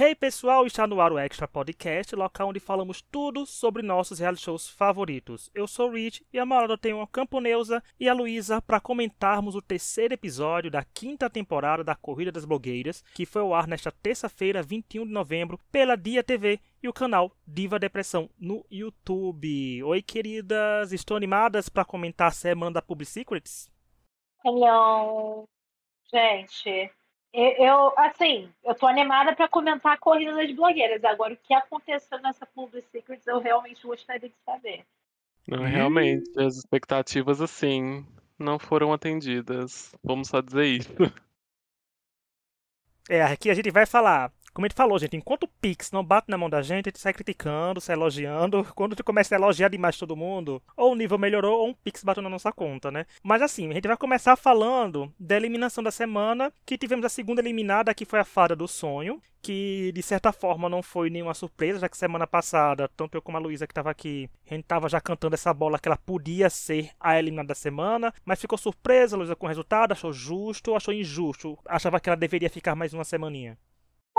Hey pessoal, está no ar o Extra Podcast, local onde falamos tudo sobre nossos reality shows favoritos. Eu sou o Rich e a Marada tem a Camponeusa e a Luísa para comentarmos o terceiro episódio da quinta temporada da Corrida das Blogueiras, que foi ao ar nesta terça-feira, 21 de novembro, pela Dia TV e o canal Diva Depressão no YouTube. Oi, queridas, estão animadas para comentar a semana da Public Secrets? Hello, gente. Eu, assim, eu tô animada para comentar a corrida das blogueiras. Agora, o que aconteceu nessa Public Secrets, eu realmente gostaria de saber. Não, realmente, as expectativas, assim, não foram atendidas. Vamos só dizer isso. É, aqui a gente vai falar como a gente falou, gente, enquanto o Pix não bate na mão da gente, a gente sai criticando, sai elogiando. Quando tu começa a elogiar demais todo mundo, ou o nível melhorou, ou um Pix bateu na nossa conta, né? Mas assim, a gente vai começar falando da eliminação da semana, que tivemos a segunda eliminada, que foi a Fada do Sonho, que de certa forma não foi nenhuma surpresa, já que semana passada, tanto eu como a Luísa que estava aqui, a gente estava já cantando essa bola que ela podia ser a eliminada da semana, mas ficou surpresa, a Luísa, com o resultado, achou justo ou achou injusto? Achava que ela deveria ficar mais uma semaninha?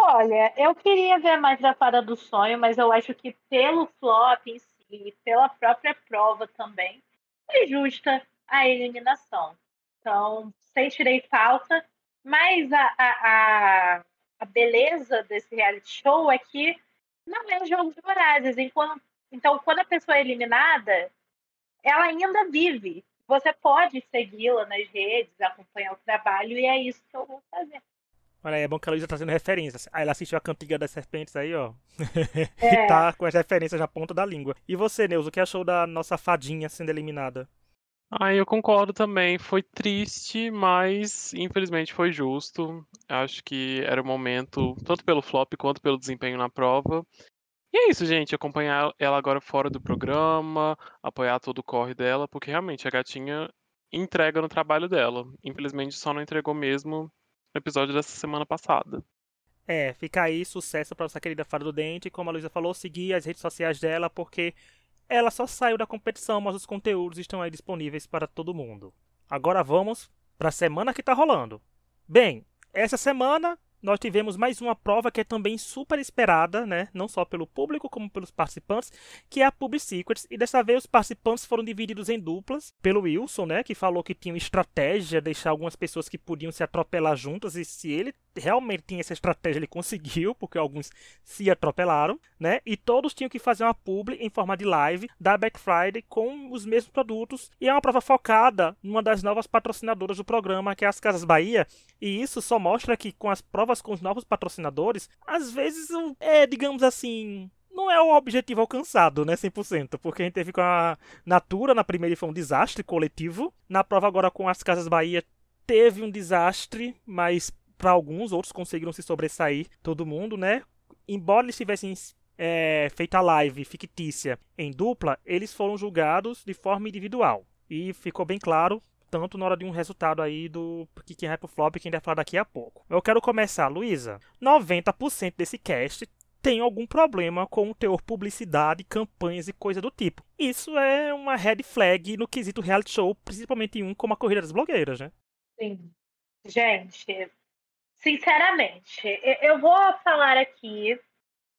Olha, eu queria ver mais da Fada do Sonho, mas eu acho que pelo flop em si, pela própria prova também, foi justa a eliminação. Então, sem tirei falta, mas a, a, a, beleza desse reality show é que não é um jogo de vorazes. Enquanto, então, quando a pessoa é eliminada, ela ainda vive. Você pode segui-la nas redes, acompanhar o trabalho, e é isso que eu vou fazer. Olha aí, é bom que a Luísa tá fazendo referências. Aí ela assistiu a Cantiga das Serpentes aí, ó. É. e tá com as referências na ponta da língua. E você, Neus, o que achou da nossa fadinha sendo eliminada? Ah, eu concordo também. Foi triste, mas infelizmente foi justo. Acho que era o momento, tanto pelo flop quanto pelo desempenho na prova. E é isso, gente. Acompanhar ela agora fora do programa, apoiar todo o corre dela, porque realmente a gatinha entrega no trabalho dela. Infelizmente só não entregou mesmo episódio dessa semana passada. É, fica aí sucesso para nossa querida Fada do Dente. Como a Luísa falou, seguir as redes sociais dela, porque ela só saiu da competição, mas os conteúdos estão aí disponíveis para todo mundo. Agora vamos para a semana que está rolando. Bem, essa semana nós tivemos mais uma prova que é também super esperada, né? Não só pelo público como pelos participantes, que é a Public Secrets. E dessa vez os participantes foram divididos em duplas pelo Wilson, né? Que falou que tinha estratégia deixar algumas pessoas que podiam se atropelar juntas e se ele realmente tinha essa estratégia, ele conseguiu, porque alguns se atropelaram, né? E todos tinham que fazer uma publi em forma de live da Black Friday com os mesmos produtos. E é uma prova focada numa das novas patrocinadoras do programa, que é as Casas Bahia. E isso só mostra que com as provas com os novos patrocinadores, às vezes é, digamos assim, não é o objetivo alcançado, né, 100%, porque a gente teve com a Natura na primeira e foi um desastre coletivo. Na prova agora com as Casas Bahia teve um desastre, mas para alguns, outros conseguiram se sobressair, todo mundo, né? Embora eles tivessem é, feito a live fictícia em dupla, eles foram julgados de forma individual. E ficou bem claro, tanto na hora de um resultado aí do que quem pro flop e quem vai falar daqui a pouco. Eu quero começar, Luísa. 90% desse cast tem algum problema com o teor publicidade, campanhas e coisa do tipo. Isso é uma red flag no quesito reality show, principalmente em um como a Corrida das Blogueiras, né? Sim. Gente, Sinceramente, eu vou falar aqui,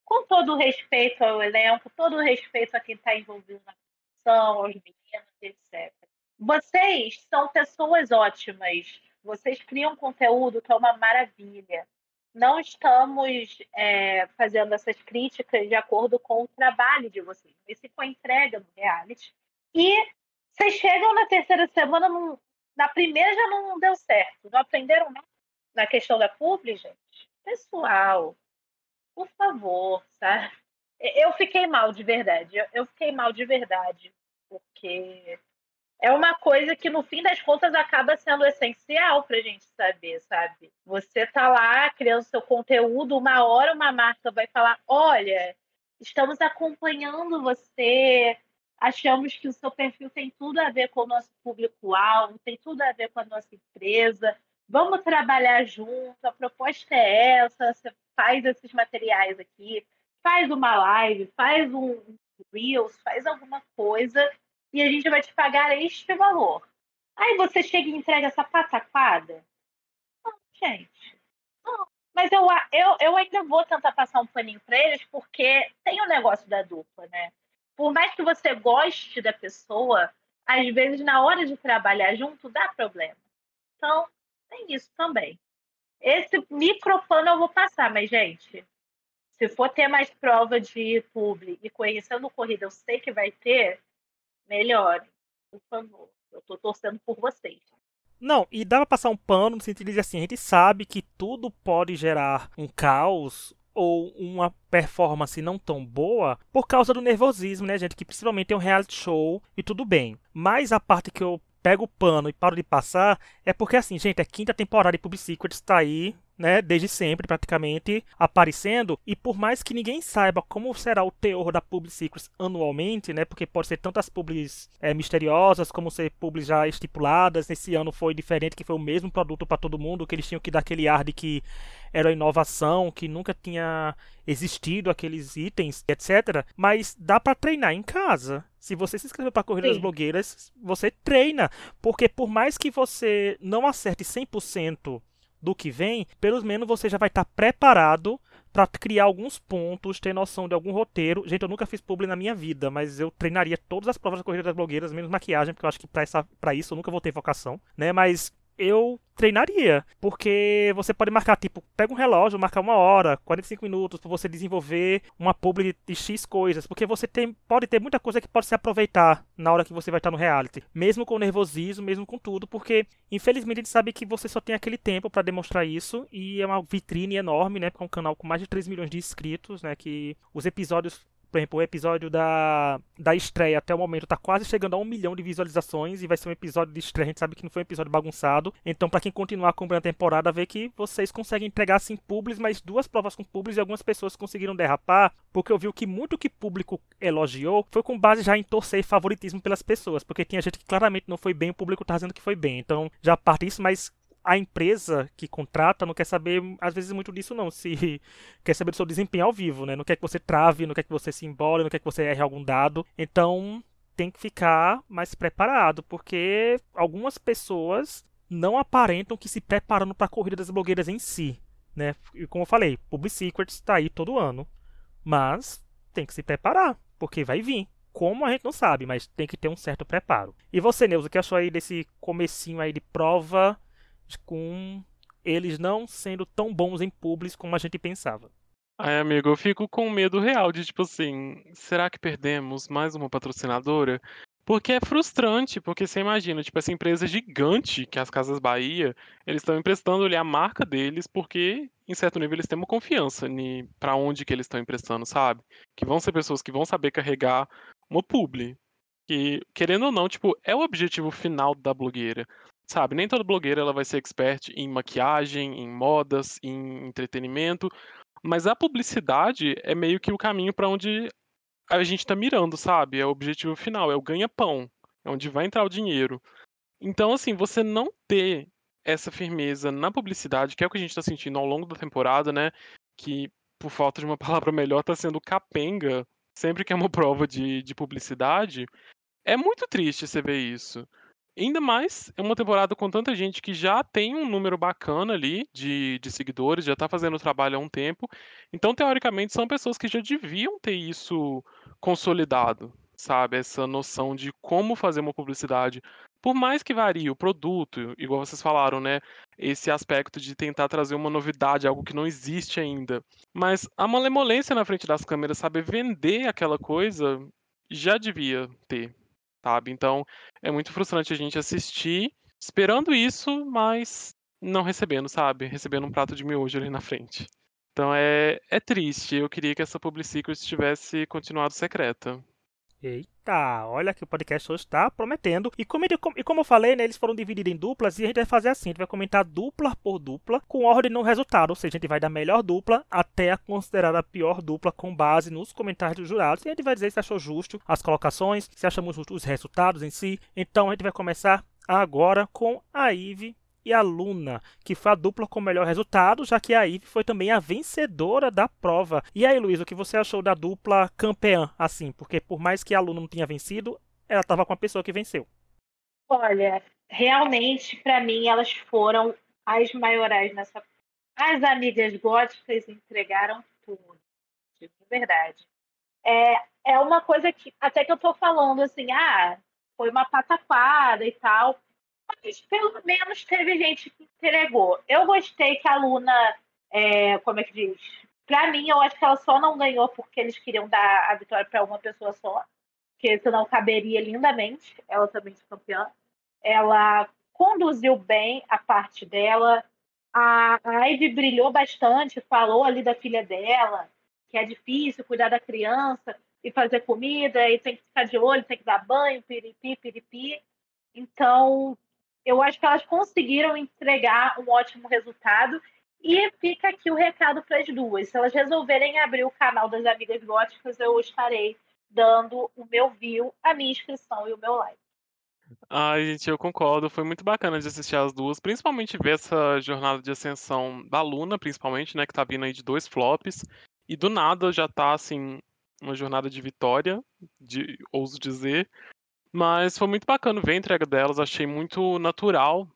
com todo o respeito ao elenco, todo o respeito a quem está envolvido na produção, aos meninos, etc. Vocês são pessoas ótimas, vocês criam conteúdo que é uma maravilha. Não estamos é, fazendo essas críticas de acordo com o trabalho de vocês, mas se com a entrega no reality. E vocês chegam na terceira semana, na primeira já não deu certo, não aprenderam nada na questão da publi, gente, pessoal, por favor, sabe? Eu fiquei mal de verdade. Eu fiquei mal de verdade, porque é uma coisa que no fim das contas acaba sendo essencial para a gente saber, sabe? Você tá lá criando seu conteúdo, uma hora uma marca vai falar: olha, estamos acompanhando você, achamos que o seu perfil tem tudo a ver com o nosso público-alvo, tem tudo a ver com a nossa empresa vamos trabalhar junto, a proposta é essa, você faz esses materiais aqui, faz uma live, faz um Reels, faz alguma coisa e a gente vai te pagar este valor. Aí você chega e entrega essa pataquada? Não, gente. Não. Mas eu, eu, eu ainda vou tentar passar um paninho para eles, porque tem o negócio da dupla, né? Por mais que você goste da pessoa, às vezes na hora de trabalhar junto dá problema. Então, tem isso também. Esse micropano eu vou passar, mas, gente, se for ter mais prova de publi e conhecendo corrida, eu sei que vai ter, melhore, por favor. Eu tô torcendo por vocês. Não, e dá pra passar um pano no sentido de assim, a gente sabe que tudo pode gerar um caos ou uma performance não tão boa por causa do nervosismo, né, gente? Que principalmente é um reality show e tudo bem. Mas a parte que eu pego o pano e paro de passar é porque, assim, gente, a quinta temporada de Public Secrets tá aí né, desde sempre praticamente aparecendo e por mais que ninguém saiba como será o teor da Public Secrets anualmente, né, porque pode ser tantas publis é, misteriosas como ser publis já estipuladas, nesse ano foi diferente que foi o mesmo produto para todo mundo, que eles tinham que dar aquele ar de que era inovação, que nunca tinha existido aqueles itens, etc. Mas dá para treinar em casa. Se você se inscrever para a Corrida Sim. das Blogueiras, você treina. Porque por mais que você não acerte 100% do que vem, pelo menos você já vai estar tá preparado para criar alguns pontos, ter noção de algum roteiro. Gente, eu nunca fiz publi na minha vida, mas eu treinaria todas as provas da corrida das blogueiras, menos maquiagem, porque eu acho que para isso eu nunca vou ter vocação, né? Mas eu treinaria. Porque você pode marcar, tipo, pega um relógio, marcar uma hora, 45 minutos para você desenvolver uma publi de X coisas. Porque você tem, pode ter muita coisa que pode se aproveitar na hora que você vai estar no reality. Mesmo com nervosismo, mesmo com tudo. Porque, infelizmente, a gente sabe que você só tem aquele tempo para demonstrar isso. E é uma vitrine enorme, né? Porque é um canal com mais de 3 milhões de inscritos, né? Que os episódios por exemplo, o episódio da, da estreia até o momento tá quase chegando a um milhão de visualizações e vai ser um episódio de estreia. A gente sabe que não foi um episódio bagunçado. Então, para quem continuar acompanhando a temporada, vê que vocês conseguem entregar assim publis, mas duas provas com publis e algumas pessoas conseguiram derrapar, porque eu vi que muito que público elogiou foi com base já em torcer favoritismo pelas pessoas, porque tinha gente que claramente não foi bem, o público tá dizendo que foi bem. Então, já parte isso, mas a empresa que contrata não quer saber, às vezes, muito disso, não. Se quer saber do seu desempenho ao vivo, né? Não quer que você trave, não quer que você se embole, não quer que você erre algum dado. Então, tem que ficar mais preparado, porque algumas pessoas não aparentam que se preparando para a corrida das blogueiras em si, né? E como eu falei, Public Secrets está aí todo ano, mas tem que se preparar, porque vai vir. Como a gente não sabe, mas tem que ter um certo preparo. E você, Neuza, o que achou aí desse comecinho aí de prova com eles não sendo tão bons em públicos como a gente pensava. Ai, amigo, eu fico com medo real de, tipo assim, será que perdemos mais uma patrocinadora? Porque é frustrante, porque você imagina, tipo, essa empresa gigante, que é as Casas Bahia, eles estão emprestando ali a marca deles, porque, em certo nível, eles têm uma confiança para onde que eles estão emprestando, sabe? Que vão ser pessoas que vão saber carregar uma publi. Que, querendo ou não, tipo, é o objetivo final da blogueira sabe, nem toda blogueira ela vai ser expert em maquiagem, em modas, em entretenimento, mas a publicidade é meio que o caminho para onde a gente está mirando, sabe? É o objetivo final, é o ganha-pão, é onde vai entrar o dinheiro. Então, assim, você não ter essa firmeza na publicidade, que é o que a gente está sentindo ao longo da temporada, né? Que, por falta de uma palavra melhor, está sendo capenga sempre que é uma prova de, de publicidade. É muito triste você ver isso. Ainda mais é uma temporada com tanta gente que já tem um número bacana ali de, de seguidores, já tá fazendo o trabalho há um tempo. Então, teoricamente, são pessoas que já deviam ter isso consolidado, sabe? Essa noção de como fazer uma publicidade. Por mais que varie o produto, igual vocês falaram, né? Esse aspecto de tentar trazer uma novidade, algo que não existe ainda. Mas a malemolência na frente das câmeras, saber vender aquela coisa, já devia ter, sabe? Então é muito frustrante a gente assistir esperando isso, mas não recebendo, sabe? Recebendo um prato de miojo ali na frente. Então é, é triste. Eu queria que essa Public tivesse continuado secreta. Eita, olha que o podcast hoje está prometendo. E como, e como eu falei, né, eles foram divididos em duplas e a gente vai fazer assim: a gente vai comentar dupla por dupla, com ordem no resultado. Ou seja, a gente vai da melhor dupla até a considerada pior dupla com base nos comentários dos jurados. E a gente vai dizer se achou justo as colocações, se achamos justos os resultados em si. Então a gente vai começar agora com a Ive e a Luna, que foi a dupla com o melhor resultado, já que a Ivy foi também a vencedora da prova. E aí, Luiz, o que você achou da dupla campeã, assim? Porque por mais que a Luna não tinha vencido, ela estava com a pessoa que venceu. Olha, realmente, para mim, elas foram as maiorais nessa As amigas góticas entregaram tudo, de verdade. É, é uma coisa que até que eu tô falando assim, ah, foi uma pataquada e tal, mas pelo menos teve gente que entregou. Eu gostei que a Luna, é, como é que diz? Pra mim, eu acho que ela só não ganhou porque eles queriam dar a vitória para uma pessoa só, porque senão caberia lindamente ela também ser campeã. Ela conduziu bem a parte dela. A, Ivy brilhou bastante, falou ali da filha dela, que é difícil cuidar da criança e fazer comida, e tem que ficar de olho, tem que dar banho, piripi, piripi. Então, eu acho que elas conseguiram entregar um ótimo resultado. E fica aqui o recado para as duas. Se elas resolverem abrir o canal das Amigas Góticas, eu estarei dando o meu view, a minha inscrição e o meu like. Ai, gente, eu concordo. Foi muito bacana de assistir as duas, principalmente ver essa jornada de ascensão da Luna, principalmente, né, que tá vindo aí de dois flops. E do nada já tá, assim, uma jornada de vitória, de, ouso dizer. Mas foi muito bacana ver a entrega delas, achei muito natural,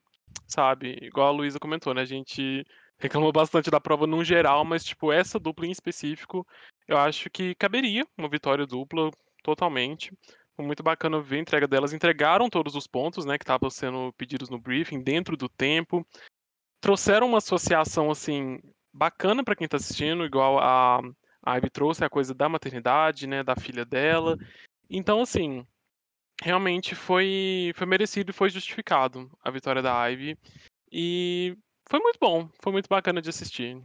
sabe? Igual a Luísa comentou, né? A gente reclamou bastante da prova no geral, mas, tipo, essa dupla em específico, eu acho que caberia uma vitória dupla totalmente. Foi muito bacana ver a entrega delas. Entregaram todos os pontos, né, que estavam sendo pedidos no briefing, dentro do tempo. Trouxeram uma associação, assim, bacana para quem está assistindo, igual a, a Ivy trouxe a coisa da maternidade, né, da filha dela. Então, assim, realmente foi, foi merecido e foi justificado a vitória da Ivy. E foi muito bom, foi muito bacana de assistir.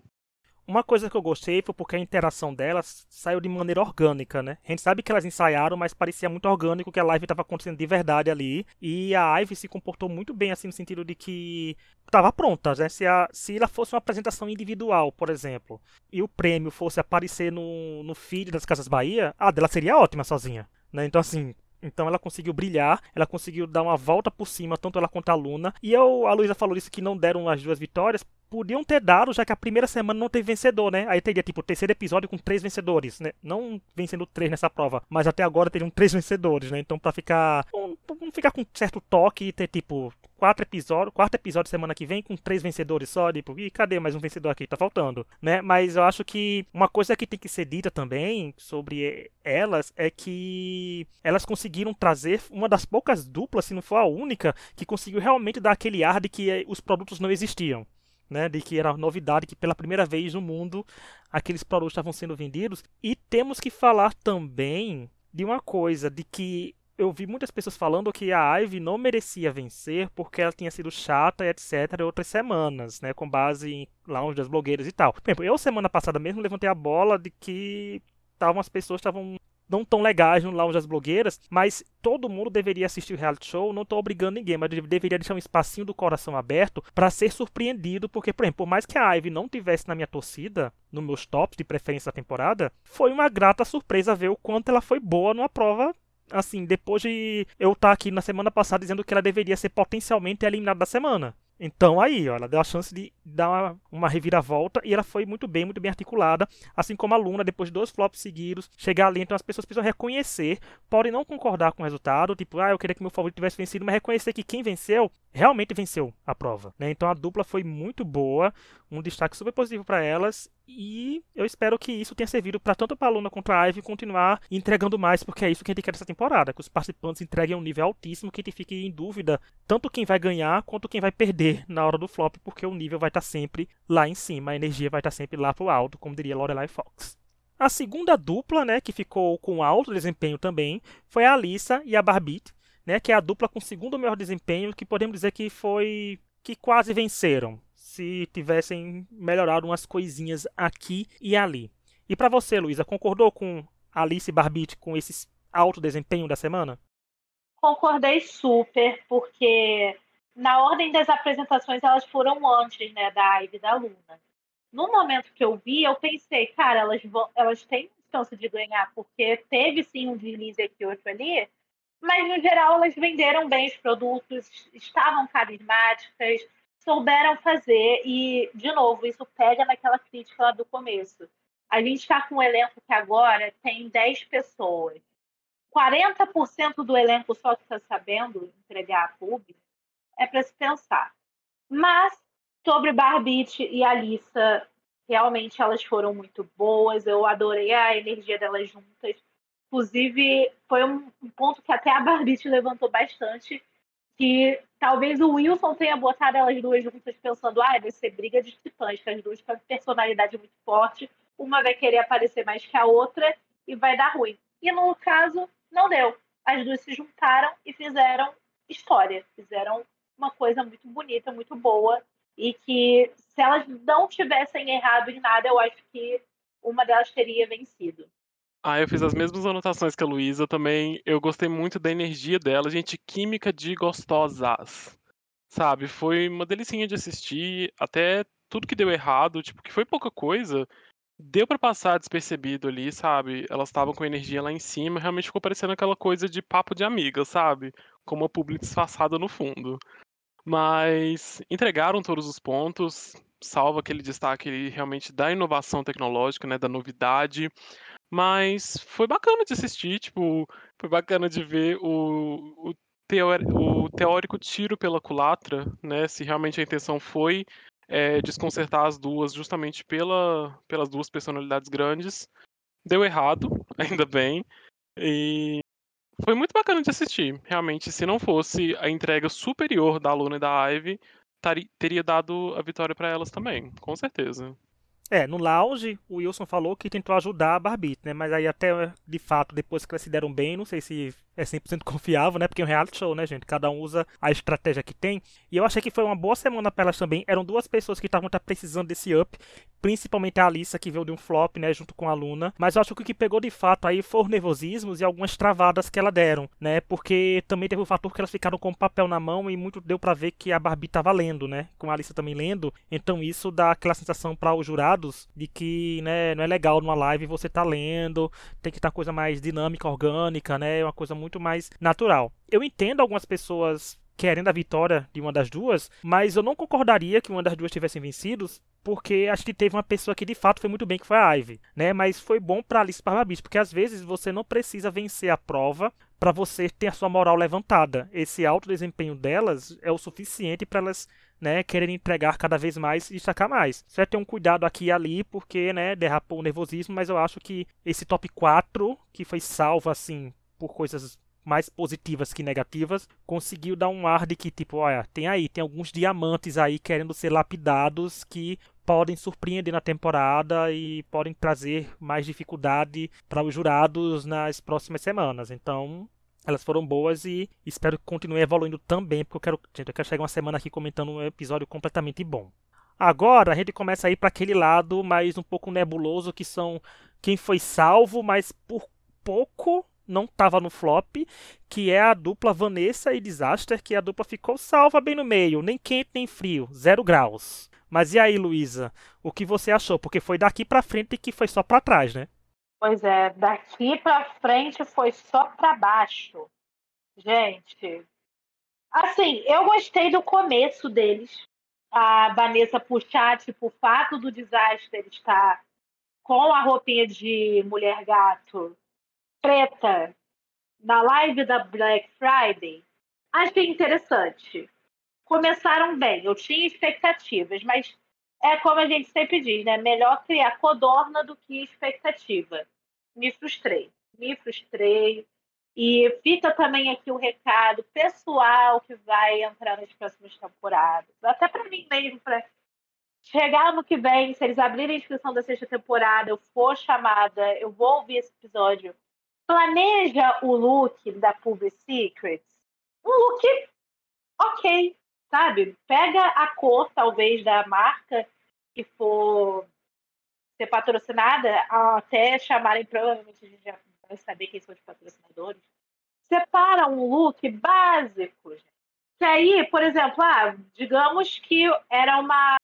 Uma coisa que eu gostei foi porque a interação delas saiu de maneira orgânica, né? A gente sabe que elas ensaiaram, mas parecia muito orgânico que a live estava acontecendo de verdade ali. E a Ivy se comportou muito bem, assim, no sentido de que estava pronta, né? Se, a, se ela fosse uma apresentação individual, por exemplo, e o prêmio fosse aparecer no, no feed das Casas Bahia, a dela seria ótima sozinha. Né? Então, assim, então ela conseguiu brilhar, ela conseguiu dar uma volta por cima, tanto ela quanto a Luna. E eu, a Luísa falou isso que não deram as duas vitórias podiam ter dado, já que a primeira semana não teve vencedor, né? Aí teria, tipo, o terceiro episódio com três vencedores, né? Não vencendo três nessa prova, mas até agora teriam três vencedores, né? Então, pra ficar. Não ficar com certo toque e ter, tipo, quatro episódios, quarto episódio semana que vem com três vencedores só, tipo, e cadê mais um vencedor aqui? Tá faltando, né? Mas eu acho que uma coisa que tem que ser dita também sobre elas é que elas conseguiram trazer uma das poucas duplas, se não for a única, que conseguiu realmente dar aquele ar de que os produtos não existiam né, de que era novidade que pela primeira vez no mundo aqueles produtos estavam sendo vendidos. E temos que falar também de uma coisa, de que eu vi muitas pessoas falando que a Ivy não merecia vencer porque ela tinha sido chata e etc. outras semanas, né, com base em lounge das blogueiras e tal. Por exemplo, eu semana passada mesmo levantei a bola de que estavam as pessoas estavam não tão legais no Lounge das Blogueiras, mas todo mundo deveria assistir o reality show, não estou obrigando ninguém, mas deveria deixar um espacinho do coração aberto para ser surpreendido, porque, por exemplo, por mais que a Ivy não tivesse na minha torcida, nos meus tops de preferência da temporada, foi uma grata surpresa ver o quanto ela foi boa numa prova assim, depois de eu estar tá aqui na semana passada dizendo que ela deveria ser potencialmente eliminada da semana. Então aí, ó, ela deu a chance de dar uma, uma, reviravolta e ela foi muito bem, muito bem articulada, assim como a Luna, depois de dois flops seguidos, chegar ali, então as pessoas precisam reconhecer, podem não concordar com o resultado, tipo, ah, eu queria que meu favorito tivesse vencido, mas reconhecer que quem venceu realmente venceu a prova, né? Então a dupla foi muito boa, um destaque super positivo para elas e eu espero que isso tenha servido para tanto a Luna quanto a Ivy continuar entregando mais, porque é isso que a gente quer nessa temporada, que os participantes entreguem um nível altíssimo, que a gente fique em dúvida tanto quem vai ganhar quanto quem vai perder na hora do flop, porque o nível vai estar tá sempre lá em cima, a energia vai estar tá sempre lá pro alto, como diria Lorelai Fox. A segunda dupla, né, que ficou com alto desempenho também, foi a Alissa e a Barbite, né, que é a dupla com segundo melhor desempenho, que podemos dizer que foi que quase venceram, se tivessem melhorado umas coisinhas aqui e ali. E para você, Luísa, concordou com Alice Barbite com esse alto desempenho da semana? Concordei super, porque na ordem das apresentações elas foram antes, né, da Ivy e da Luna. No momento que eu vi, eu pensei, cara, elas vão, elas têm chance de ganhar, porque teve sim um deslize aqui outro ali, mas no geral elas venderam bem os produtos, estavam carismáticas, souberam fazer e de novo isso pega naquela crítica lá do começo. A gente está com um elenco que agora tem 10 pessoas. 40% do elenco só que está sabendo entregar a público é para se pensar. Mas Sobre Barbite e Alissa, realmente elas foram muito boas. Eu adorei a energia delas juntas. Inclusive, foi um ponto que até a Barbite levantou bastante, que talvez o Wilson tenha botado elas duas juntas pensando, ah, vai ser briga de titãs, que as duas têm personalidade muito forte, uma vai querer aparecer mais que a outra e vai dar ruim. E no caso, não deu. As duas se juntaram e fizeram história, fizeram uma coisa muito bonita, muito boa, e que se elas não tivessem errado em nada, eu acho que uma delas teria vencido. Ah, eu fiz as mesmas anotações que a Luísa também. Eu gostei muito da energia dela, gente, química de gostosas. Sabe? Foi uma delicinha de assistir, até tudo que deu errado, tipo, que foi pouca coisa, deu para passar despercebido ali, sabe? Elas estavam com energia lá em cima, realmente ficou parecendo aquela coisa de papo de amiga, sabe? Com uma publi disfarçada no fundo. Mas entregaram todos os pontos, salvo aquele destaque realmente da inovação tecnológica, né, da novidade. Mas foi bacana de assistir, tipo, foi bacana de ver o, o, o teórico tiro pela culatra, né? Se realmente a intenção foi é, desconcertar as duas justamente pela, pelas duas personalidades grandes. Deu errado, ainda bem. E foi muito bacana de assistir. Realmente, se não fosse a entrega superior da Luna e da Ivy, teria dado a vitória para elas também, com certeza. É, no lounge, o Wilson falou que tentou ajudar a Barbie, né? Mas aí até, de fato, depois que elas se deram bem, não sei se é 100% confiável, né? Porque é um reality show, né, gente? Cada um usa a estratégia que tem. E eu achei que foi uma boa semana para elas também. Eram duas pessoas que estavam tá precisando desse up, principalmente a Alissa, que veio de um flop, né, junto com a Luna. Mas eu acho que o que pegou de fato aí foram nervosismos e algumas travadas que elas deram, né? Porque também teve o fator que elas ficaram com o papel na mão e muito deu para ver que a Barbie tava lendo, né? Com a Alissa também lendo. Então isso dá aquela sensação para os de que, né, não é legal numa live você tá lendo, tem que estar tá coisa mais dinâmica, orgânica, né? Uma coisa muito mais natural. Eu entendo algumas pessoas querendo a vitória de uma das duas, mas eu não concordaria que uma das duas tivessem vencido, porque acho que teve uma pessoa que de fato foi muito bem, que foi a Ivy, né? Mas foi bom para Alice Barbabicho, porque às vezes você não precisa vencer a prova para você ter a sua moral levantada. Esse alto desempenho delas é o suficiente para elas né, quererem entregar cada vez mais e destacar mais. Você ter um cuidado aqui e ali, porque, né, derrapou o nervosismo, mas eu acho que esse top 4, que foi salvo, assim, por coisas mais positivas que negativas, conseguiu dar um ar de que, tipo, olha, tem aí, tem alguns diamantes aí querendo ser lapidados que podem surpreender na temporada e podem trazer mais dificuldade para os jurados nas próximas semanas. Então, elas foram boas e espero que continue evoluindo também, porque eu quero, gente, eu quero chegar uma semana aqui comentando um episódio completamente bom. Agora a gente começa a ir para aquele lado mais um pouco nebuloso que são quem foi salvo, mas por pouco não estava no flop, que é a dupla Vanessa e Disaster, que a dupla ficou salva bem no meio, nem quente nem frio, zero graus. Mas e aí, Luísa, o que você achou? Porque foi daqui para frente que foi só para trás, né? Pois é, daqui para frente foi só para baixo. Gente, assim, eu gostei do começo deles. A Vanessa puxar, tipo, o fato do Disaster estar com a roupinha de mulher gato preta na live da Black Friday, achei interessante. Começaram bem, eu tinha expectativas, mas é como a gente sempre diz, né? Melhor criar codorna do que expectativa. Me frustrei, me frustrei. E fica também aqui o recado pessoal que vai entrar nas próximas temporadas. Até para mim mesmo, para chegar no que vem, se eles abrirem a inscrição da sexta temporada, eu for chamada, eu vou ouvir esse episódio planeja o look da Public Secrets, um look ok, sabe? Pega a cor, talvez, da marca que for ser patrocinada, até chamarem, provavelmente a gente já vai saber quem são os patrocinadores. Separa um look básico. Que aí, por exemplo, ah, digamos que era uma.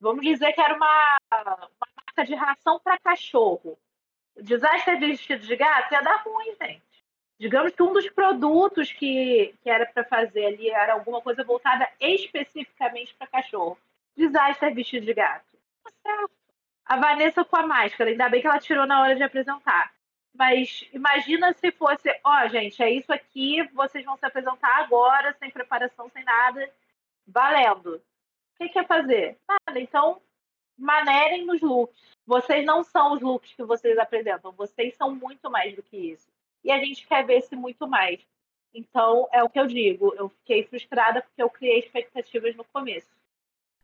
Vamos dizer que era uma, uma marca de ração para cachorro desastre vestido de gato ia dar ruim, gente. Digamos que um dos produtos que, que era para fazer ali era alguma coisa voltada especificamente para cachorro. Desastre vestido de gato. A Vanessa com a máscara, ainda bem que ela tirou na hora de apresentar. Mas imagina se fosse, ó, oh, gente, é isso aqui, vocês vão se apresentar agora, sem preparação, sem nada, valendo. que, que é fazer? Nada. Então, manerem nos looks. Vocês não são os looks que vocês apresentam, vocês são muito mais do que isso. E a gente quer ver esse muito mais. Então, é o que eu digo. Eu fiquei frustrada porque eu criei expectativas no começo.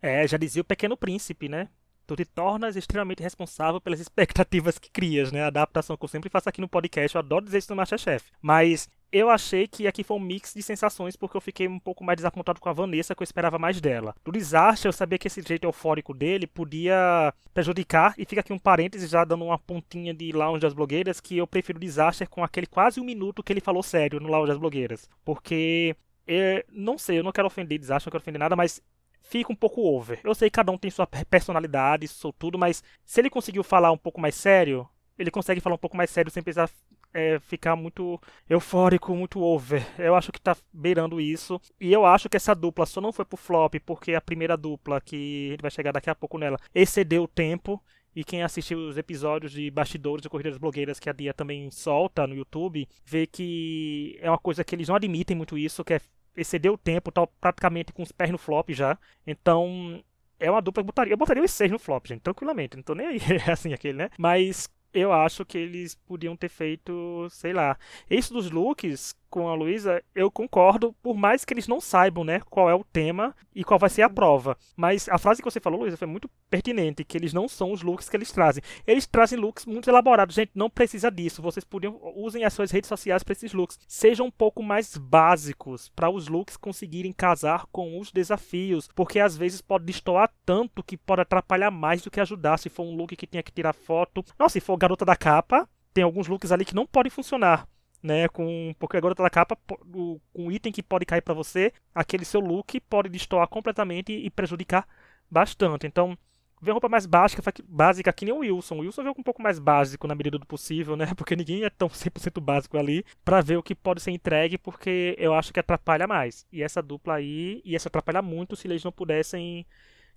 É, já dizia o Pequeno Príncipe, né? Tu te tornas extremamente responsável pelas expectativas que crias, né? A adaptação que eu sempre faço aqui no podcast, eu adoro dizer isso no Masterchef. Mas eu achei que aqui foi um mix de sensações, porque eu fiquei um pouco mais desapontado com a Vanessa, que eu esperava mais dela. Do desastre, eu sabia que esse jeito eufórico dele podia prejudicar, e fica aqui um parênteses já dando uma pontinha de Lounge das Blogueiras, que eu prefiro o desastre com aquele quase um minuto que ele falou sério no Lounge das Blogueiras. Porque eu não sei, eu não quero ofender desastre, não quero ofender nada, mas fica um pouco over. Eu sei que cada um tem sua personalidade, isso tudo, mas se ele conseguiu falar um pouco mais sério, ele consegue falar um pouco mais sério sem precisar é, ficar muito eufórico, muito over. Eu acho que tá beirando isso. E eu acho que essa dupla só não foi pro flop porque a primeira dupla, que a gente vai chegar daqui a pouco nela, excedeu o tempo. E quem assistiu os episódios de bastidores de Corridas Blogueiras que a Dia também solta no YouTube, vê que é uma coisa que eles não admitem muito isso, que é excedeu o tempo, tá praticamente com os pés no flop já. Então, é uma dupla que botaria. Eu botaria os seis no flop, gente, tranquilamente. Não tô nem aí, é assim aquele, né? Mas eu acho que eles podiam ter feito, sei lá. Esse dos looks com a Luísa, eu concordo, por mais que eles não saibam, né, qual é o tema e qual vai ser a prova. Mas a frase que você falou, Luísa, foi muito pertinente, que eles não são os looks que eles trazem. Eles trazem looks muito elaborados. Gente, não precisa disso. Vocês podiam usem as suas redes sociais para esses looks. Sejam um pouco mais básicos para os looks conseguirem casar com os desafios, porque às vezes pode destoar tanto que pode atrapalhar mais do que ajudar. Se for um look que tinha que tirar foto, nossa, se for garota da capa, tem alguns looks ali que não podem funcionar né? Com porque agora da capa, o, um item que pode cair para você, aquele seu look pode destoar completamente e prejudicar bastante. Então, ver roupa mais básica, básica que nem o Wilson. O Wilson veio um pouco mais básico na medida do possível, né? Porque ninguém é tão 100% básico ali para ver o que pode ser entregue, porque eu acho que atrapalha mais. E essa dupla aí ia se atrapalhar muito se eles não pudessem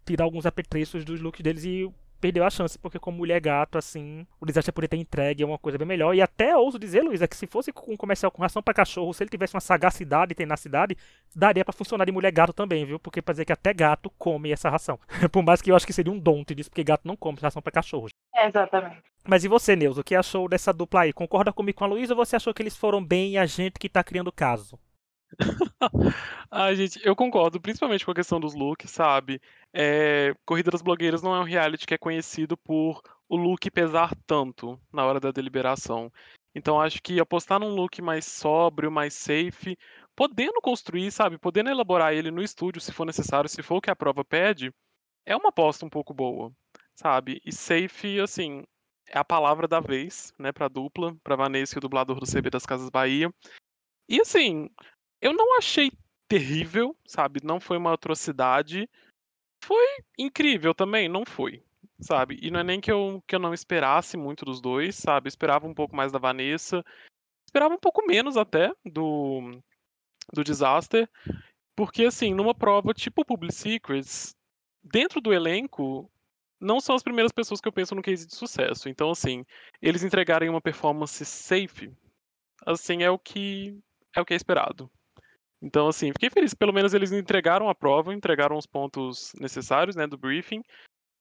tirar alguns apetrechos dos looks deles e perdeu a chance, porque como mulher gato, assim, o desastre poderia ter entregue é uma coisa bem melhor. E até ouso dizer, Luiz, é que se fosse com um comercial com ração para cachorro, se ele tivesse uma sagacidade e tenacidade, daria para funcionar de mulher gato também, viu? Porque pra dizer que até gato come essa ração. Por mais que eu acho que seria um donte disso, porque gato não come ração para cachorro. É, exatamente. Mas e você, Neuza, o que achou dessa dupla aí? Concorda comigo com a Luísa ou você achou que eles foram bem e a gente que tá criando caso? ah, gente, eu concordo, principalmente com a questão dos looks, sabe? É, Corrida das Blogueiras não é um reality que é conhecido por o look pesar tanto na hora da deliberação. Então acho que apostar num look mais sóbrio, mais safe, podendo construir, sabe? Podendo elaborar ele no estúdio se for necessário, se for o que a prova pede, é uma aposta um pouco boa, sabe? E safe, assim, é a palavra da vez, né, pra dupla, pra Vanessa e o dublador do CB das Casas Bahia. E assim, eu não achei terrível, sabe? Não foi uma atrocidade. Foi incrível também, não foi, sabe? E não é nem que eu, que eu não esperasse muito dos dois, sabe? esperava um pouco mais da Vanessa. Esperava um pouco menos até do, do Disaster. Porque, assim, numa prova tipo Public Secrets, dentro do elenco, não são as primeiras pessoas que eu penso no case de sucesso. Então, assim, eles entregarem uma performance safe, assim, é o que é o que é esperado. Então, assim, fiquei feliz. Pelo menos eles entregaram a prova, entregaram os pontos necessários, né, do briefing.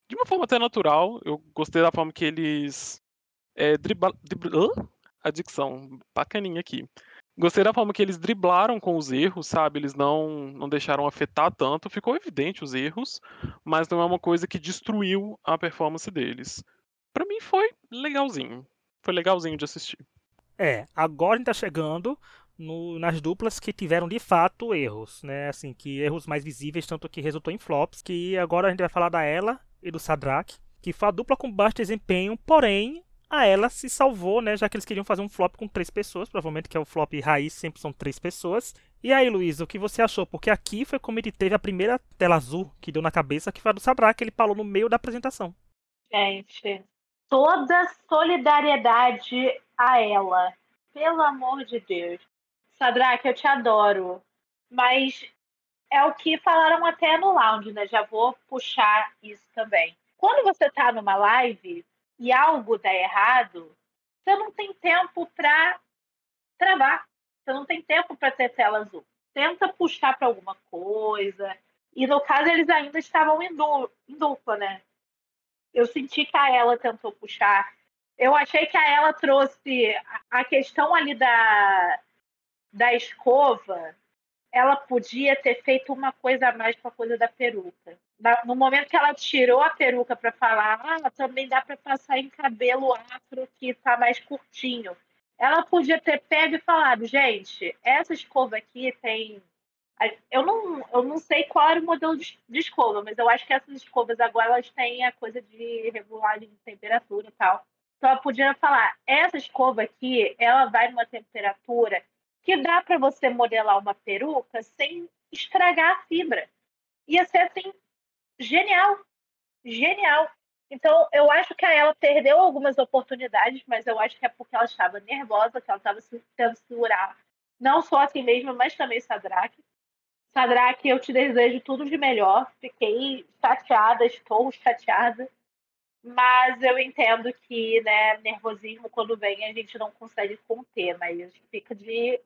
De uma forma até natural. Eu gostei da forma que eles. É, dribla, dribla, a dicção, bacaninha aqui. Gostei da forma que eles driblaram com os erros, sabe? Eles não, não deixaram afetar tanto. Ficou evidente os erros, mas não é uma coisa que destruiu a performance deles. Para mim foi legalzinho. Foi legalzinho de assistir. É, agora a gente tá chegando no, nas duplas que tiveram de fato erros, né? Assim, que erros mais visíveis, tanto que resultou em flops. Que agora a gente vai falar da Ela e do Sadrak, que foi a dupla com baixo desempenho, porém a Ela se salvou, né? Já que eles queriam fazer um flop com três pessoas, provavelmente que é o flop raiz, sempre são três pessoas. E aí, Luiz, o que você achou? Porque aqui foi como ele teve a primeira tela azul que deu na cabeça, que foi a do Sadrak, ele falou no meio da apresentação. Gente, toda solidariedade a ela. Pelo amor de Deus. Sadraque, eu te adoro. Mas é o que falaram até no lounge, né? Já vou puxar isso também. Quando você tá numa live e algo dá errado, você não tem tempo para travar. Você não tem tempo para ter tela azul. Tenta puxar para alguma coisa E no caso, eles ainda estavam em, em dupla, né? Eu senti que a ela tentou puxar. Eu achei que a ela trouxe a questão ali da, da escova. Ela podia ter feito uma coisa a mais com a coisa da peruca. No momento que ela tirou a peruca para falar, ah, também dá para passar em cabelo afro que tá mais curtinho. Ela podia ter pego e falado, gente, essa escova aqui tem eu não, eu não sei qual era o modelo de, de, escova, mas eu acho que essas escovas agora elas têm a coisa de regulagem de temperatura e tal. Então ela podia falar, essa escova aqui, ela vai numa temperatura que dá para você modelar uma peruca sem estragar a fibra. Ia ser assim, genial. Genial. Então, eu acho que ela perdeu algumas oportunidades, mas eu acho que é porque ela estava nervosa, que ela estava tentando segurar não só a si mesma, mas também Sadraque. Sadraque, eu te desejo tudo de melhor. Fiquei chateada, estou chateada. Mas eu entendo que, né, nervosismo, quando vem, a gente não consegue conter, mas fica de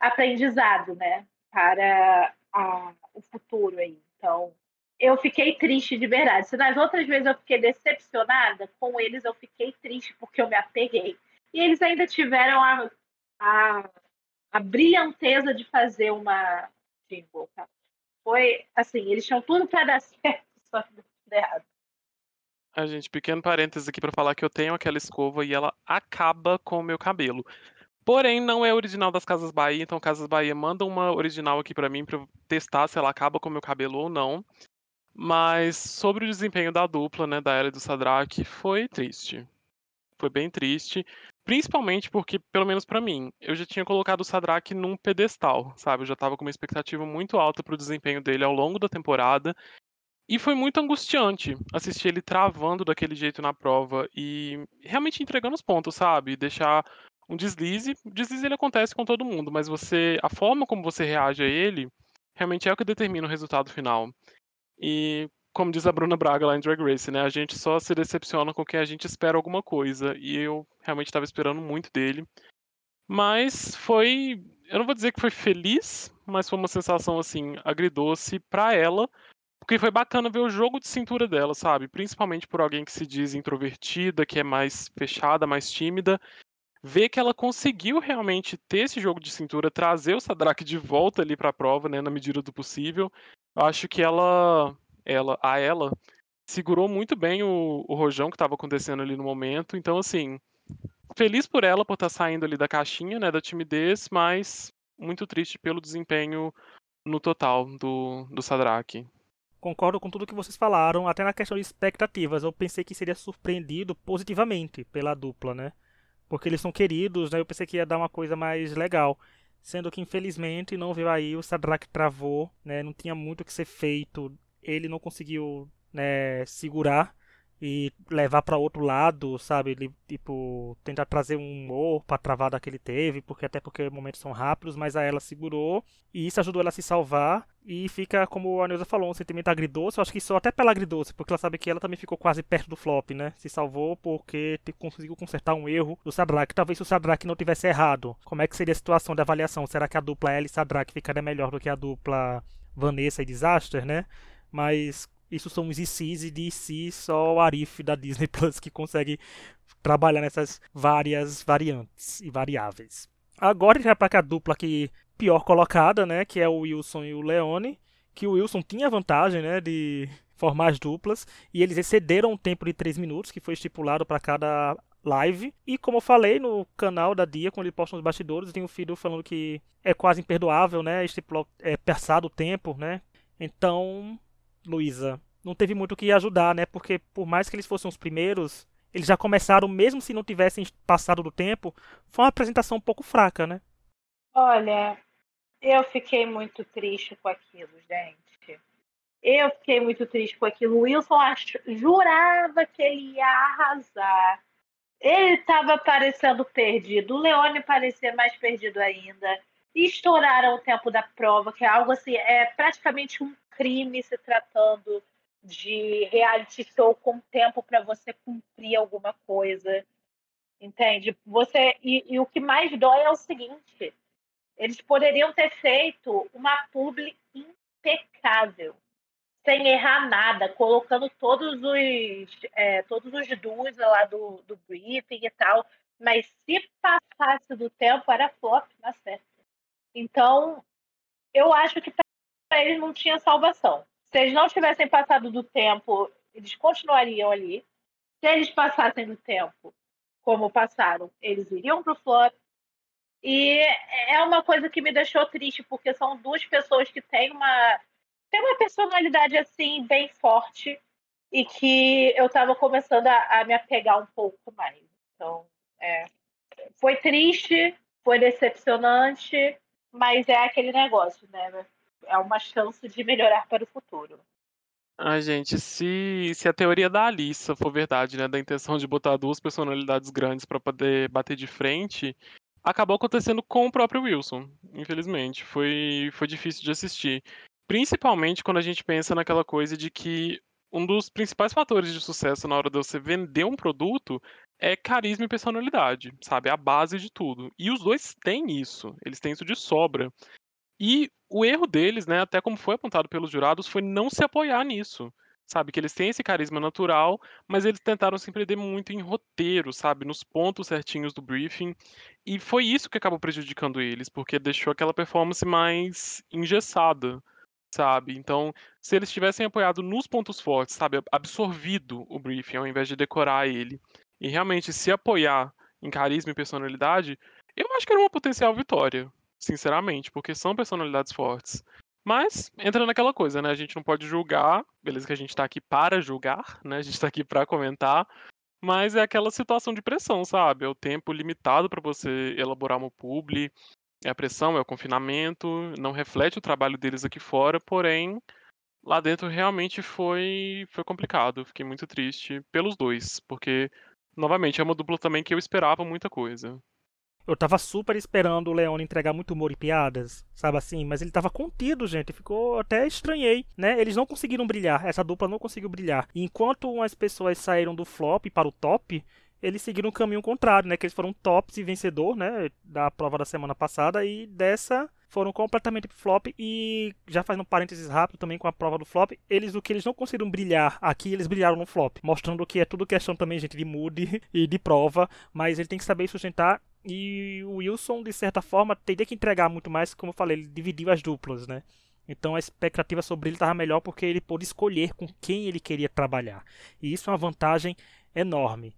aprendizado, né, para a, o futuro aí. Então, eu fiquei triste de verdade. Se nas outras vezes eu fiquei decepcionada, com eles eu fiquei triste porque eu me apeguei. E eles ainda tiveram a, a, a brilhanteza de fazer uma, jingle, tá? Foi assim, eles tinham tudo para dar certo, só que deu errado. A ah, gente, pequeno parênteses aqui para falar que eu tenho aquela escova e ela acaba com o meu cabelo. Porém, não é original das Casas Bahia, então Casas Bahia manda uma original aqui para mim para testar se ela acaba com o meu cabelo ou não. Mas sobre o desempenho da dupla, né, da Ela e do Sadraque, foi triste. Foi bem triste. Principalmente porque, pelo menos para mim, eu já tinha colocado o Sadraque num pedestal, sabe? Eu já tava com uma expectativa muito alta pro desempenho dele ao longo da temporada. E foi muito angustiante assistir ele travando daquele jeito na prova e realmente entregando os pontos, sabe? Deixar um deslize. O deslize ele acontece com todo mundo, mas você, a forma como você reage a ele, realmente é o que determina o resultado final. E como diz a Bruna Braga lá em Drag Race, né? A gente só se decepciona com quem a gente espera alguma coisa. E eu realmente estava esperando muito dele. Mas foi. Eu não vou dizer que foi feliz, mas foi uma sensação assim, agridoce para ela. Porque foi bacana ver o jogo de cintura dela, sabe? Principalmente por alguém que se diz introvertida, que é mais fechada, mais tímida. Ver que ela conseguiu realmente ter esse jogo de cintura, trazer o Sadrak de volta ali para a prova, né, na medida do possível. Eu acho que ela ela, a ela segurou muito bem o, o rojão que estava acontecendo ali no momento. Então, assim, feliz por ela por estar tá saindo ali da caixinha, né, da timidez, mas muito triste pelo desempenho no total do, do Sadraque. Concordo com tudo que vocês falaram, até na questão de expectativas. Eu pensei que seria surpreendido positivamente pela dupla, né? Porque eles são queridos, né? Eu pensei que ia dar uma coisa mais legal. Sendo que, infelizmente, não veio aí, o Sadrak travou, né? Não tinha muito o que ser feito ele não conseguiu né, segurar e levar para outro lado, sabe? Ele, tipo, tentar trazer um humor pra travada que ele teve, porque até porque momentos são rápidos, mas a ela segurou e isso ajudou ela a se salvar e fica, como a Neuza falou, um sentimento agridoce. Eu acho que isso até pela agridoce, porque ela sabe que ela também ficou quase perto do flop, né? Se salvou porque conseguiu consertar um erro do Sadrak. Talvez se o Sadrak não tivesse errado, como é que seria a situação da avaliação? Será que a dupla ela e Sadrak ficaria melhor do que a dupla Vanessa e Disaster, né? mas isso são os ICs e de IC só o Arif da Disney Plus que consegue trabalhar nessas várias variantes e variáveis. Agora já para a dupla aqui pior colocada, né, que é o Wilson e o Leone, que o Wilson tinha vantagem, né, de formar as duplas e eles excederam o tempo de 3 minutos que foi estipulado para cada live. E como eu falei no canal da Dia, quando ele posta nos bastidores, tem um filho falando que é quase imperdoável, né? Estipular, é, passado o tempo, né? Então, Luísa, não teve muito o que ajudar, né? Porque por mais que eles fossem os primeiros, eles já começaram, mesmo se não tivessem passado do tempo, foi uma apresentação um pouco fraca, né? Olha, eu fiquei muito triste com aquilo, gente. Eu fiquei muito triste com aquilo. O Wilson ach... jurava que ele ia arrasar. Ele estava parecendo perdido. O Leone parecia mais perdido ainda. Estouraram o tempo da prova, que é algo assim, é praticamente um crime se tratando de reality show com tempo para você cumprir alguma coisa. Entende? Você e, e, o que mais dói é o seguinte: eles poderiam ter feito uma publi impecável. sem errar nada, colocando todos os é, todos os duos lá do, do briefing e tal. Mas se passasse do tempo, era flop na certa. Então, eu acho que para eles não tinha salvação. Se eles não tivessem passado do tempo, eles continuariam ali. Se eles passassem do tempo, como passaram, eles iriam para o flop. E é uma coisa que me deixou triste, porque são duas pessoas que têm uma, têm uma personalidade assim bem forte e que eu estava começando a, a, me apegar um pouco mais. Então, é, foi triste, foi decepcionante, mas é aquele negócio, né? É uma chance de melhorar para o futuro. Ai, gente, se, se a teoria da Alissa for verdade, né, da intenção de botar duas personalidades grandes para poder bater de frente, acabou acontecendo com o próprio Wilson, infelizmente. Foi, foi difícil de assistir. Principalmente quando a gente pensa naquela coisa de que um dos principais fatores de sucesso na hora de você vender um produto é carisma e personalidade, sabe? A base de tudo. E os dois têm isso, eles têm isso de sobra. E o erro deles, né, até como foi apontado pelos jurados, foi não se apoiar nisso. Sabe, que eles têm esse carisma natural, mas eles tentaram se empreender muito em roteiro, sabe, nos pontos certinhos do briefing. E foi isso que acabou prejudicando eles, porque deixou aquela performance mais engessada, sabe? Então, se eles tivessem apoiado nos pontos fortes, sabe, absorvido o briefing ao invés de decorar ele, e realmente se apoiar em carisma e personalidade, eu acho que era uma potencial vitória, sinceramente, porque são personalidades fortes. Mas entra naquela coisa, né? A gente não pode julgar, beleza que a gente tá aqui para julgar, né? A gente tá aqui para comentar, mas é aquela situação de pressão, sabe? É o tempo limitado para você elaborar uma publi, é a pressão, é o confinamento, não reflete o trabalho deles aqui fora, porém lá dentro realmente foi foi complicado. Fiquei muito triste pelos dois, porque novamente é uma dupla também que eu esperava muita coisa. Eu tava super esperando o Leone entregar muito humor e piadas, sabe assim? Mas ele tava contido, gente. Ficou até estranhei, né? Eles não conseguiram brilhar. Essa dupla não conseguiu brilhar. E enquanto as pessoas saíram do flop para o top, eles seguiram um caminho contrário, né? Que eles foram tops e vencedor, né? Da prova da semana passada. E dessa foram completamente flop e já fazendo um parênteses rápido também com a prova do flop, eles o que eles não conseguiram brilhar aqui, eles brilharam no flop, mostrando que é tudo questão também, gente, de mood e de prova, mas ele tem que saber sustentar e o Wilson, de certa forma, teria que entregar muito mais, como eu falei, ele dividiu as duplas, né? Então a expectativa sobre ele estava melhor porque ele pôde escolher com quem ele queria trabalhar. E isso é uma vantagem enorme.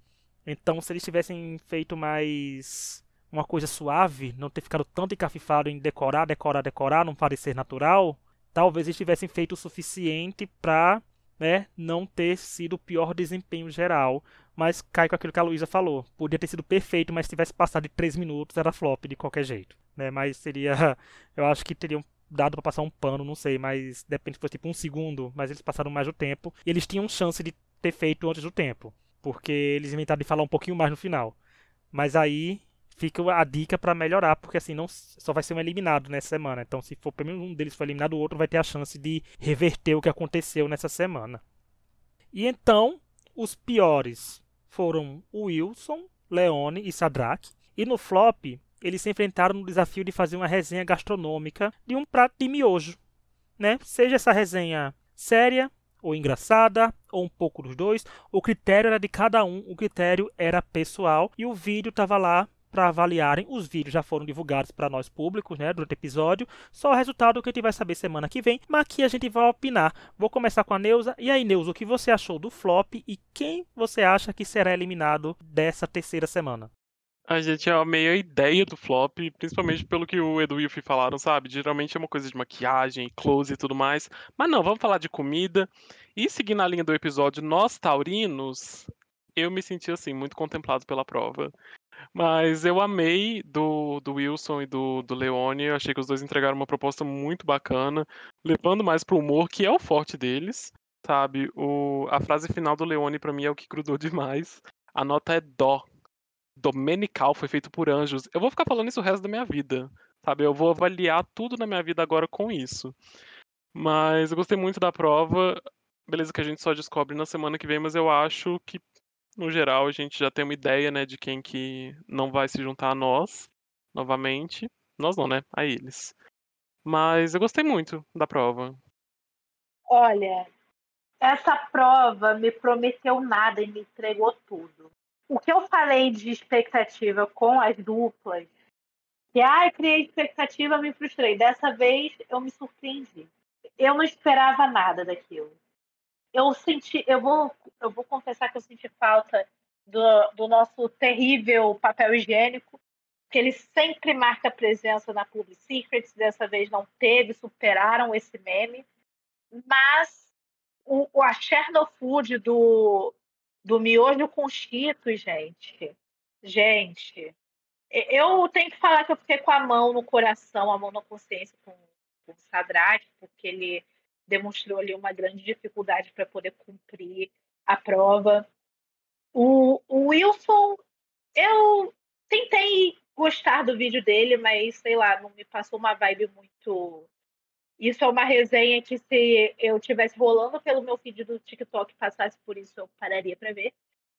Então, se eles tivessem feito mais uma coisa suave, não ter ficado tanto encafifado em decorar, decorar, decorar, não parecer natural, talvez eles tivessem feito o suficiente para né, não ter sido o pior desempenho geral mas cai com aquilo que a Luísa falou. Podia ter sido perfeito, mas se tivesse passado de 3 minutos, era flop de qualquer jeito. Né? Mas seria. Eu acho que teriam dado para passar um pano, não sei, mas depende se fosse tipo um segundo, mas eles passaram mais do tempo. E eles tinham chance de ter feito antes do tempo. Porque eles inventaram de falar um pouquinho mais no final. Mas aí fica a dica para melhorar, porque assim não só vai ser um eliminado nessa semana. Então, se for pelo menos um deles for eliminado, o outro vai ter a chance de reverter o que aconteceu nessa semana. E então, os piores foram Wilson, Leone e Sadraque. E no flop, eles se enfrentaram no desafio de fazer uma resenha gastronômica de um prato de miojo. Né? Seja essa resenha séria ou engraçada, ou um pouco dos dois, o critério era de cada um, o critério era pessoal e o vídeo estava lá para avaliarem. Os vídeos já foram divulgados para nós públicos, né, durante o episódio. Só o resultado que a gente vai saber semana que vem, mas aqui a gente vai opinar. Vou começar com a Neuza. E aí, Neuza, o que você achou do flop e quem você acha que será eliminado dessa terceira semana? A gente é meio a ideia do flop, principalmente pelo que o Edu e o Fih falaram, sabe? Geralmente é uma coisa de maquiagem, close e tudo mais. Mas não, vamos falar de comida. E seguindo a linha do episódio, nós taurinos, eu me senti assim, muito contemplado pela prova. Mas eu amei do, do Wilson e do, do Leone. Eu achei que os dois entregaram uma proposta muito bacana, levando mais pro humor, que é o forte deles. Sabe? O, a frase final do Leone, para mim, é o que grudou demais. A nota é dó. Domenical foi feito por anjos. Eu vou ficar falando isso o resto da minha vida. Sabe? Eu vou avaliar tudo na minha vida agora com isso. Mas eu gostei muito da prova. Beleza que a gente só descobre na semana que vem, mas eu acho que no geral, a gente já tem uma ideia, né, de quem que não vai se juntar a nós novamente. Nós não, né? A eles. Mas eu gostei muito da prova. Olha, essa prova me prometeu nada e me entregou tudo. O que eu falei de expectativa com as duplas, que ah, criei expectativa, me frustrei. Dessa vez eu me surpreendi. Eu não esperava nada daquilo. Eu senti, eu vou, eu vou confessar que eu senti falta do, do nosso terrível papel higiênico, que ele sempre marca presença na Public Secrets, dessa vez não teve, superaram esse meme. Mas o, o a Chernofood do, do miojo com cheetos, gente. Gente, eu tenho que falar que eu fiquei com a mão no coração, a mão na consciência com, com o Sadraque, porque ele demonstrou ali uma grande dificuldade para poder cumprir a prova. O, o Wilson, eu tentei gostar do vídeo dele, mas sei lá, não me passou uma vibe muito. Isso é uma resenha que se eu tivesse rolando pelo meu feed do TikTok passasse por isso, eu pararia para ver.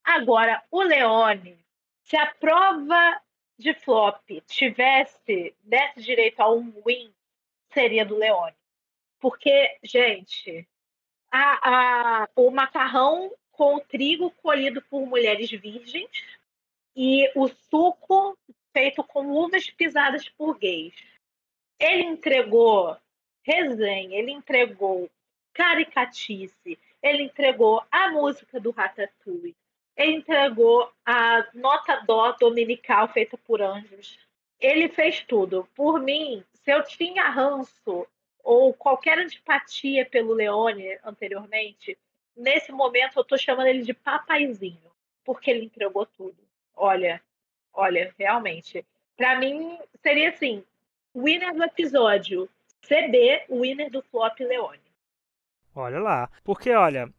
Agora, o Leone, se a prova de flop tivesse, desse direito a um win, seria do Leone. Porque, gente, a, a, o macarrão com o trigo colhido por mulheres virgens e o suco feito com uvas pisadas por gays. Ele entregou resenha, ele entregou caricatice, ele entregou a música do Ratatouille, ele entregou a nota dó dominical feita por anjos. Ele fez tudo. Por mim, se eu tinha ranço ou qualquer antipatia pelo Leone anteriormente, nesse momento eu tô chamando ele de papaizinho, porque ele entregou tudo. Olha, olha, realmente. Para mim, seria assim: winner do episódio, CB, winner do flop Leone. Olha lá. Porque, olha,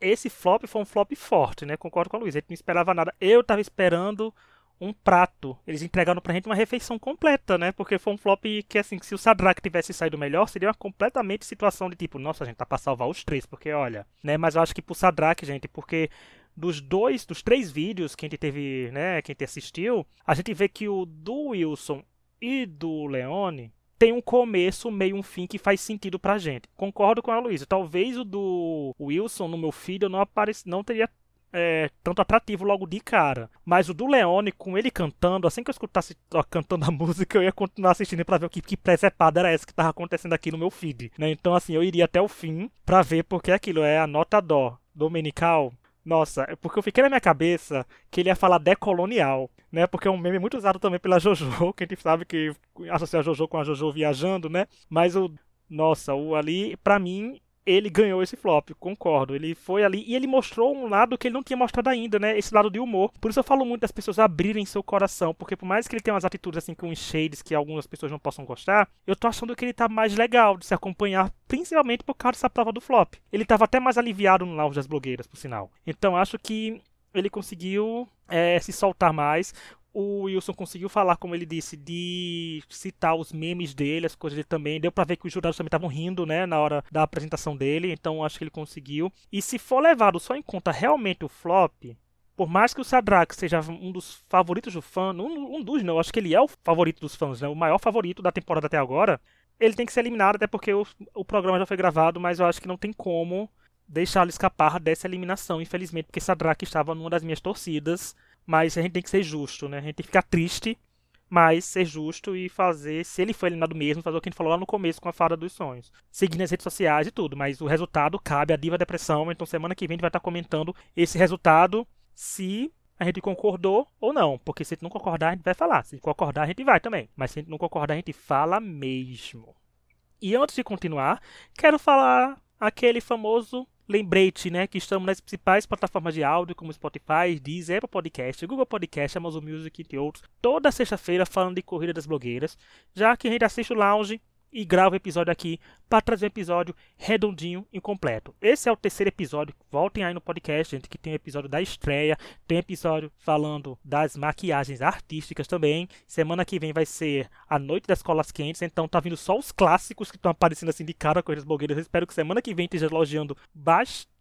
esse flop foi um flop forte, né? Concordo com a Luiz. A gente não esperava nada. Eu tava esperando um prato. Eles entregaram pra gente uma refeição completa, né? Porque foi um flop que, assim, se o Sadrak tivesse saído melhor, seria uma completamente situação de tipo, nossa, a gente tá pra salvar os três, porque olha, né? Mas eu acho que pro Sadrak, gente, porque dos dois, dos três vídeos que a gente teve, né, que a gente assistiu, a gente vê que o do Wilson e do Leone tem um começo, meio um fim que faz sentido pra gente. Concordo com a Luísa. Talvez o do Wilson no meu filho não aparece, não teria é, tanto atrativo logo de cara. Mas o do Leone, com ele cantando, assim que eu escutasse ó, cantando a música, eu ia continuar assistindo para ver o que, que presepada era essa que tava acontecendo aqui no meu feed. Né? Então, assim, eu iria até o fim para ver porque aquilo é a nota dó dominical. Nossa, é porque eu fiquei na minha cabeça que ele ia falar decolonial, né? Porque é um meme muito usado também pela JoJo, que a gente sabe que associa a JoJo com a JoJo viajando, né? Mas o nossa, o ali, para mim, ele ganhou esse flop, concordo. Ele foi ali e ele mostrou um lado que ele não tinha mostrado ainda, né? Esse lado de humor. Por isso eu falo muito das pessoas abrirem seu coração, porque por mais que ele tenha umas atitudes assim com shades que algumas pessoas não possam gostar, eu tô achando que ele tá mais legal de se acompanhar, principalmente por causa dessa prova do flop. Ele tava até mais aliviado no lounge das blogueiras, por sinal. Então acho que ele conseguiu é, se soltar mais o Wilson conseguiu falar, como ele disse, de citar os memes dele, as coisas dele também. Deu pra ver que os jurados também estavam rindo, né, na hora da apresentação dele. Então acho que ele conseguiu. E se for levado só em conta realmente o flop, por mais que o Sadrak seja um dos favoritos do fã, um, um dos não, acho que ele é o favorito dos fãs, né, o maior favorito da temporada até agora, ele tem que ser eliminado, até porque o, o programa já foi gravado, mas eu acho que não tem como deixá-lo escapar dessa eliminação, infelizmente, porque Sadrak estava numa das minhas torcidas mas a gente tem que ser justo, né? A gente tem que ficar triste, mas ser justo e fazer, se ele foi eliminado mesmo, fazer o que a gente falou lá no começo com a Fada dos Sonhos. Seguir nas redes sociais e tudo, mas o resultado cabe à Diva Depressão, então semana que vem a gente vai estar comentando esse resultado, se a gente concordou ou não. Porque se a gente não concordar, a gente vai falar. Se concordar, a gente vai também. Mas se a gente não concordar, a gente fala mesmo. E antes de continuar, quero falar aquele famoso Lembrete, né, que estamos nas principais plataformas de áudio, como Spotify, Deezer, Apple Podcast, Google Podcast, Amazon Music e outros, toda sexta-feira falando de Corrida das Blogueiras, já que a gente assiste o Lounge e gravo o episódio aqui para trazer um episódio redondinho e completo. Esse é o terceiro episódio. Voltem aí no podcast, gente, que tem um episódio da estreia, tem episódio falando das maquiagens artísticas também. Semana que vem vai ser a Noite das Colas Quentes, então tá vindo só os clássicos que estão aparecendo assim de cara com as blogueiras. Eu espero que semana que vem esteja elogiando bastante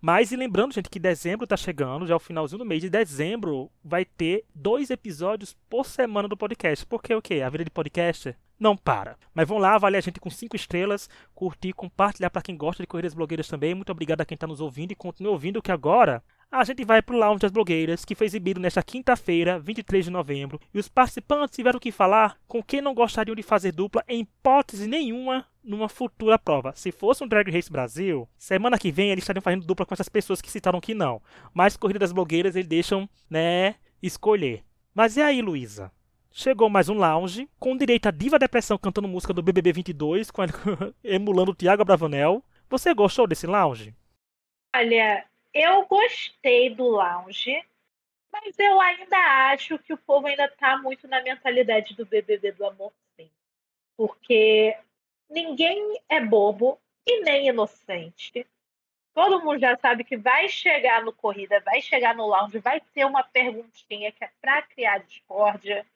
mas e lembrando, gente, que dezembro tá chegando, já é o finalzinho do mês de dezembro vai ter dois episódios por semana do podcast. Porque o quê? A vida de podcast não para. Mas vão lá, avaliar a gente com 5 estrelas, curtir, compartilhar para quem gosta de corridas blogueiras também. Muito obrigado a quem está nos ouvindo e continue ouvindo que agora a gente vai pro Lounge das Blogueiras, que foi exibido nesta quinta-feira, 23 de novembro, e os participantes tiveram que falar com quem não gostariam de fazer dupla em hipótese nenhuma numa futura prova. Se fosse um Drag Race Brasil, semana que vem eles estariam fazendo dupla com essas pessoas que citaram que não. Mas Corrida das Blogueiras eles deixam, né, escolher. Mas e aí, Luísa? Chegou mais um lounge, com direito a Diva Depressão cantando música do BBB 22, com ele, emulando o Thiago Bravanel. Você gostou desse lounge? Olha, eu gostei do lounge, mas eu ainda acho que o povo ainda tá muito na mentalidade do BBB do amor sim. Porque ninguém é bobo e nem inocente. Todo mundo já sabe que vai chegar no corrida, vai chegar no lounge, vai ter uma perguntinha que é para criar discórdia.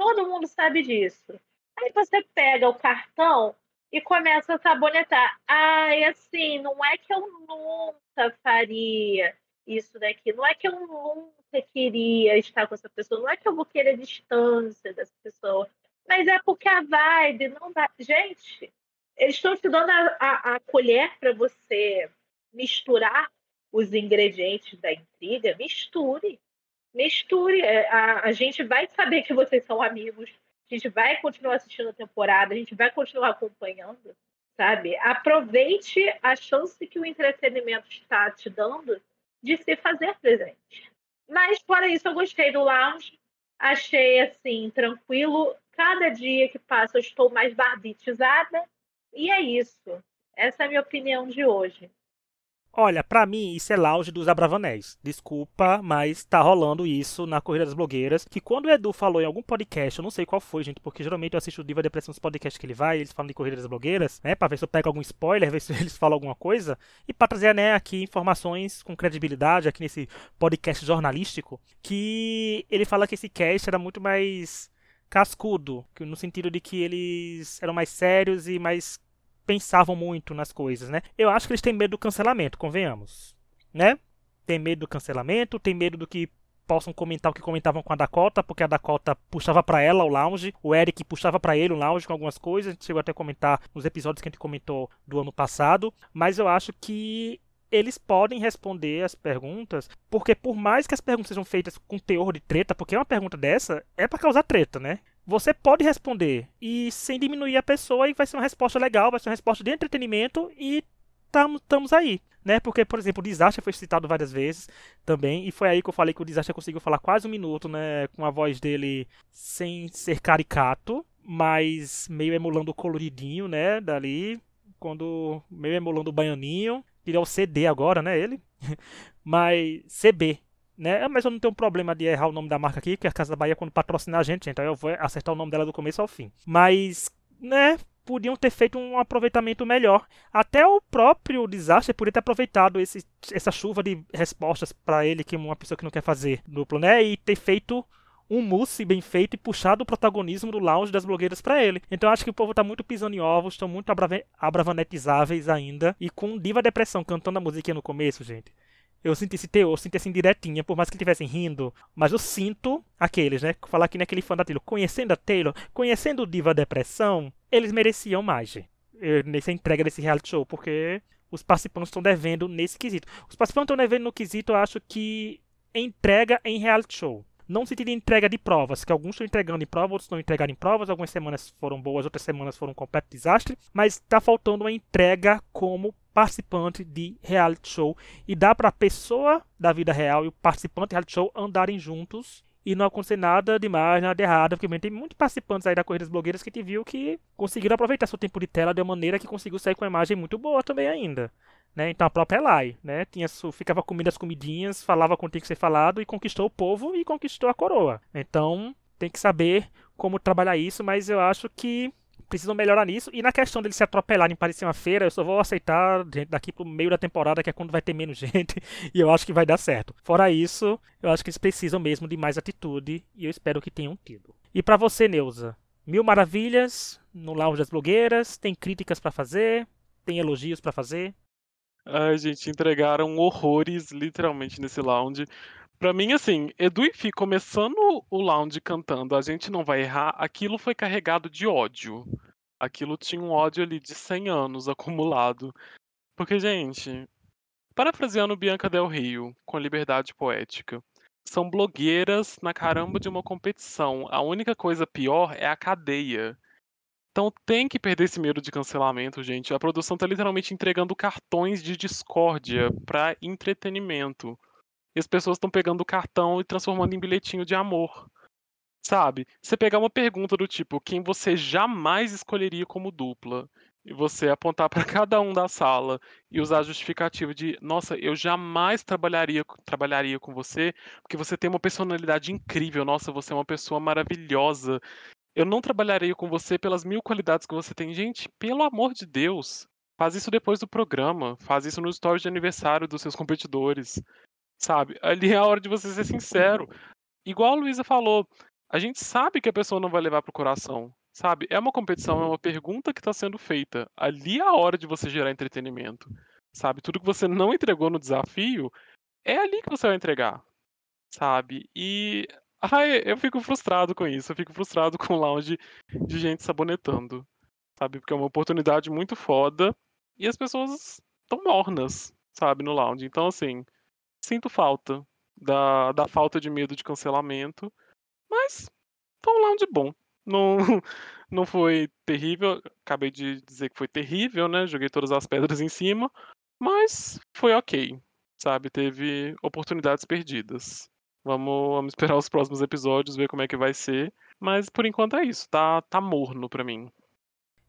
Todo mundo sabe disso. Aí você pega o cartão e começa a sabonetar. Ai, assim, não é que eu nunca faria isso daqui, não é que eu nunca queria estar com essa pessoa, não é que eu vou querer distância dessa pessoa, mas é porque a vibe não dá. Gente, eles estão te dando a, a, a colher para você misturar os ingredientes da intriga, misture. Misture. É, a, a gente vai saber que vocês são amigos a gente vai continuar assistindo a temporada, a gente vai continuar acompanhando, sabe? Aproveite a chance que o entretenimento está te dando de se fazer presente. Mas, fora isso, eu gostei do lounge. Achei, assim, tranquilo. Cada dia que passa, eu estou mais barbitizada. E é isso. Essa é a minha opinião de hoje. Olha, para mim isso é lounge dos Abravanés. Desculpa, mas tá rolando isso na Corrida das Blogueiras. Que quando o Edu falou em algum podcast, eu não sei qual foi, gente, porque geralmente eu assisto o Diva Depressão nos podcasts que ele vai, eles falam de Corrida das Blogueiras, né? Pra ver se eu pego algum spoiler, ver se eles falam alguma coisa. E pra trazer, né, aqui informações com credibilidade, aqui nesse podcast jornalístico, que ele fala que esse cast era muito mais cascudo, no sentido de que eles eram mais sérios e mais pensavam muito nas coisas, né? Eu acho que eles têm medo do cancelamento, convenhamos, né? Tem medo do cancelamento, tem medo do que possam comentar o que comentavam com a Dakota, porque a Dakota puxava para ela o lounge, o Eric puxava para ele o lounge com algumas coisas, a gente chegou até a comentar nos episódios que a gente comentou do ano passado, mas eu acho que eles podem responder as perguntas, porque por mais que as perguntas sejam feitas com teor de treta, porque uma pergunta dessa é para causar treta, né? Você pode responder e sem diminuir a pessoa e vai ser uma resposta legal, vai ser uma resposta de entretenimento e estamos aí, né? Porque, por exemplo, o Desastre foi citado várias vezes também e foi aí que eu falei que o Desastre conseguiu falar quase um minuto, né? Com a voz dele sem ser caricato, mas meio emulando o coloridinho, né? Dali, quando meio emulando o baianinho, ele é o CD agora, né? Ele, mas CB, né? Mas eu não tenho problema de errar o nome da marca aqui, que a Casa da Bahia, quando patrocinar a gente, então eu vou acertar o nome dela do começo ao fim. Mas, né? Podiam ter feito um aproveitamento melhor. Até o próprio desastre poderia ter aproveitado esse, essa chuva de respostas para ele, que é uma pessoa que não quer fazer duplo, né? E ter feito um mousse bem feito e puxado o protagonismo do lounge das blogueiras para ele. Então acho que o povo tá muito pisando em ovos, estão muito abravanetizáveis ainda. E com Diva Depressão cantando a musiquinha no começo, gente. Eu senti esse teor, senti assim direitinha, por mais que estivessem rindo. Mas eu sinto aqueles, né? Falar aqui naquele fã da Taylor. Conhecendo a Taylor, conhecendo o Diva Depressão, eles mereciam mais, gente. Nessa entrega desse reality show, porque os participantes estão devendo nesse quesito. Os participantes estão devendo no quesito, eu acho que entrega em reality show. Não se de entrega de provas, que alguns estão entregando em provas, outros não entregaram em provas. Algumas semanas foram boas, outras semanas foram um completo desastre. Mas está faltando uma entrega como participante de reality show e dá para a pessoa da vida real e o participante de reality show andarem juntos e não acontecer nada demais, nada de errado, porque tem muitos participantes aí da Corrida das Blogueiras que te viu que conseguiram aproveitar seu tempo de tela de uma maneira que conseguiu sair com uma imagem muito boa também ainda. Né? Então a própria Elai, né? Tinha, ficava comendo as comidinhas, falava com o que tinha que ser falado e conquistou o povo e conquistou a coroa. Então tem que saber como trabalhar isso, mas eu acho que precisam melhorar nisso. E na questão deles se atropelarem para parecer uma feira, eu só vou aceitar daqui pro meio da temporada, que é quando vai ter menos gente, e eu acho que vai dar certo. Fora isso, eu acho que eles precisam mesmo de mais atitude, e eu espero que tenham tido. E para você, Neuza? Mil maravilhas no Lounge das Blogueiras, tem críticas para fazer, tem elogios para fazer. Ai, gente, entregaram horrores literalmente nesse lounge. Pra mim, assim, Edu e Fi começando o lounge cantando A Gente Não Vai Errar, aquilo foi carregado de ódio. Aquilo tinha um ódio ali de 100 anos acumulado. Porque, gente, parafraseando Bianca Del Rio, com liberdade poética, são blogueiras na caramba de uma competição. A única coisa pior é a cadeia. Então tem que perder esse medo de cancelamento, gente. A produção tá literalmente entregando cartões de discórdia para entretenimento. E as pessoas estão pegando o cartão e transformando em bilhetinho de amor. Sabe? Você pegar uma pergunta do tipo, quem você jamais escolheria como dupla, e você apontar para cada um da sala e usar a justificativa de, nossa, eu jamais trabalharia, trabalharia com você, porque você tem uma personalidade incrível, nossa, você é uma pessoa maravilhosa. Eu não trabalharia com você pelas mil qualidades que você tem. Gente, pelo amor de Deus, faz isso depois do programa, faz isso no story de aniversário dos seus competidores. Sabe? Ali é a hora de você ser sincero. Igual a Luísa falou, a gente sabe que a pessoa não vai levar pro coração. Sabe? É uma competição, é uma pergunta que está sendo feita. Ali é a hora de você gerar entretenimento. Sabe? Tudo que você não entregou no desafio, é ali que você vai entregar. Sabe? E ai, eu fico frustrado com isso. Eu fico frustrado com o lounge de gente sabonetando. Sabe? Porque é uma oportunidade muito foda e as pessoas estão mornas, sabe, no lounge. Então, assim, sinto falta da, da falta de medo de cancelamento, mas foi um lounge bom. Não, não foi terrível, acabei de dizer que foi terrível, né? Joguei todas as pedras em cima, mas foi ok, sabe? Teve oportunidades perdidas. Vamos, vamos esperar os próximos episódios, ver como é que vai ser. Mas por enquanto é isso, tá, tá morno pra mim.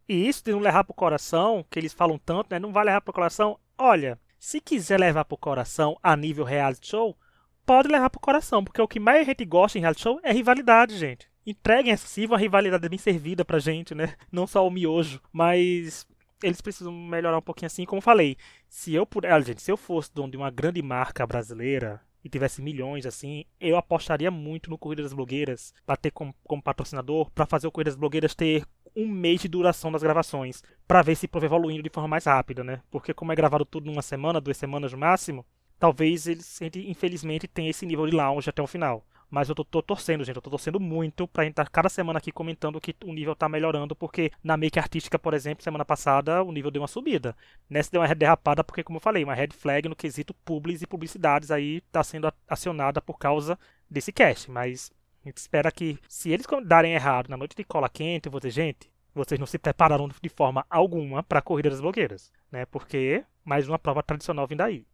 E isso de não levar pro coração, que eles falam tanto, né? Não vai levar pro coração. Olha, se quiser levar pro coração a nível reality show, pode levar pro coração, porque o que mais a gente gosta em reality show é rivalidade, gente. Entreguem assim uma rivalidade bem servida pra gente, né? Não só o miojo, mas eles precisam melhorar um pouquinho assim, como falei. Se eu puder, gente, se eu fosse dono de uma grande marca brasileira e tivesse milhões assim, eu apostaria muito no Corrida das Blogueiras para ter como, como patrocinador, para fazer o Corrida das Blogueiras ter um mês de duração das gravações, para ver se prova evoluindo de forma mais rápida, né? Porque como é gravado tudo numa semana, duas semanas no máximo, talvez eles, infelizmente, tenha esse nível de lounge até o final. Mas eu tô, tô, torcendo, gente. Eu tô torcendo muito pra gente estar tá cada semana aqui comentando que o nível tá melhorando, porque na make artística, por exemplo, semana passada o nível deu uma subida. Nessa deu uma derrapada, porque, como eu falei, uma red flag no quesito publis e publicidades aí tá sendo acionada por causa desse cast. Mas a gente espera que, se eles darem errado na noite de cola quente, eu vou dizer, gente, vocês não se prepararam de forma alguma para a corrida das blogueiras, né? Porque mais uma prova tradicional vindo aí.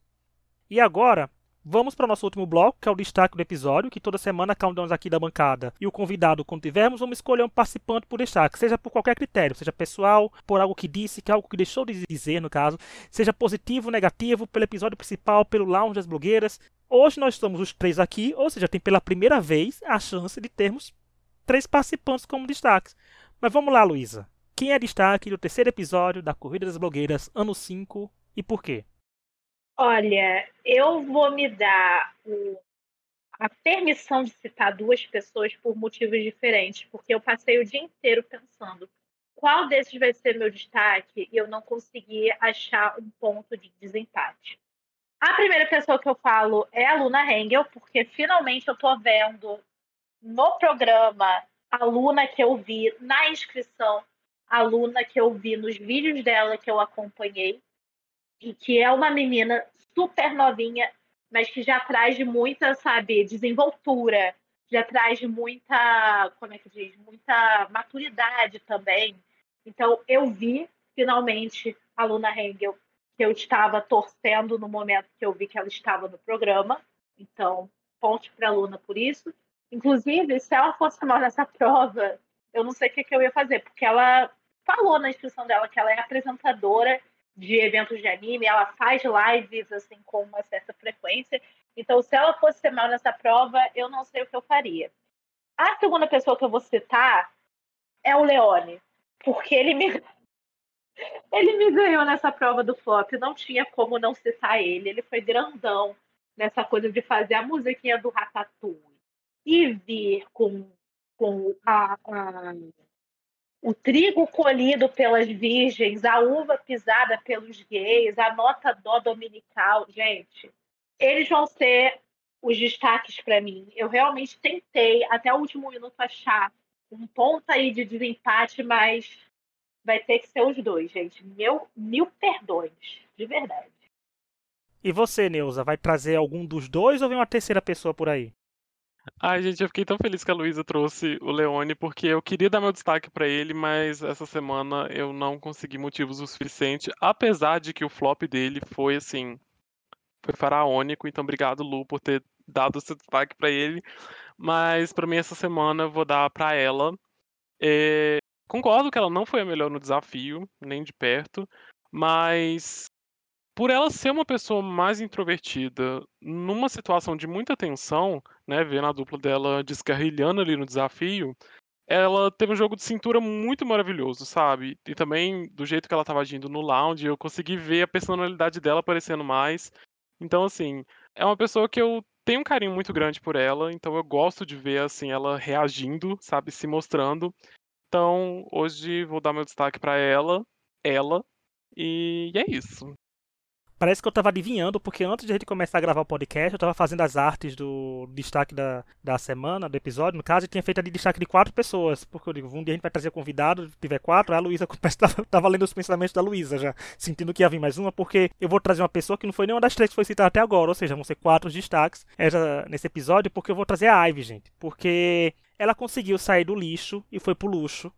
E agora, Vamos para o nosso último bloco, que é o destaque do episódio, que toda semana um aqui da bancada e o convidado, quando tivermos, vamos escolher um participante por destaque, seja por qualquer critério, seja pessoal, por algo que disse, que é algo que deixou de dizer, no caso, seja positivo, negativo, pelo episódio principal, pelo lounge das blogueiras. Hoje nós estamos os três aqui, ou seja, tem pela primeira vez a chance de termos três participantes como destaques. Mas vamos lá, Luísa. Quem é destaque do terceiro episódio da Corrida das Blogueiras, ano 5 e por quê? Olha, eu vou me dar o, a permissão de citar duas pessoas por motivos diferentes, porque eu passei o dia inteiro pensando qual desses vai ser meu destaque e eu não consegui achar um ponto de desempate. A primeira pessoa que eu falo é a Luna Hengel, porque finalmente eu estou vendo no programa a Luna que eu vi na inscrição, a Luna que eu vi nos vídeos dela que eu acompanhei e que é uma menina super novinha, mas que já traz de muita, sabe, desenvoltura, já traz de muita, como é que diz, muita maturidade também. Então, eu vi finalmente a Luna Hengel, que eu estava torcendo no momento que eu vi que ela estava no programa. Então, ponte para a Luna por isso. Inclusive, se ela fosse mal nessa prova, eu não sei o que, que eu ia fazer, porque ela falou na inscrição dela que ela é apresentadora de eventos de anime, ela faz lives assim com uma certa frequência. Então, se ela fosse ser mal nessa prova, eu não sei o que eu faria. A segunda pessoa que eu vou citar é o Leone, porque ele me ele me ganhou nessa prova do flop, não tinha como não citar ele. Ele foi grandão nessa coisa de fazer a musiquinha do Ratatouille e vir com, com a, a o trigo colhido pelas virgens, a uva pisada pelos gays, a nota dó dominical, gente, eles vão ser os destaques para mim. Eu realmente tentei até o último minuto achar um ponto aí de desempate, mas vai ter que ser os dois, gente. Meu, mil perdões, de verdade. E você, Neuza, vai trazer algum dos dois ou vem uma terceira pessoa por aí? Ai, gente, eu fiquei tão feliz que a Luísa trouxe o Leone, porque eu queria dar meu destaque para ele, mas essa semana eu não consegui motivos o suficiente, apesar de que o flop dele foi assim, foi faraônico, então obrigado Lu por ter dado esse destaque para ele. Mas para mim essa semana eu vou dar para ela. É, concordo que ela não foi a melhor no desafio, nem de perto, mas por ela ser uma pessoa mais introvertida, numa situação de muita tensão, né, vendo a dupla dela descarrilhando ali no desafio, ela teve um jogo de cintura muito maravilhoso, sabe? E também do jeito que ela estava agindo no lounge, eu consegui ver a personalidade dela aparecendo mais. Então, assim, é uma pessoa que eu tenho um carinho muito grande por ela, então eu gosto de ver assim ela reagindo, sabe, se mostrando. Então, hoje vou dar meu destaque para ela, ela, e é isso. Parece que eu tava adivinhando, porque antes de a gente começar a gravar o podcast, eu tava fazendo as artes do destaque da, da semana, do episódio. No caso, eu tinha feito ali destaque de quatro pessoas. Porque eu digo, um dia a gente vai trazer convidado, tiver quatro. A Luísa tava, tava lendo os pensamentos da Luísa já, sentindo que ia vir mais uma, porque eu vou trazer uma pessoa que não foi nenhuma das três que foi citada até agora. Ou seja, vão ser quatro destaques nesse episódio, porque eu vou trazer a Ivy, gente. Porque ela conseguiu sair do lixo e foi pro luxo,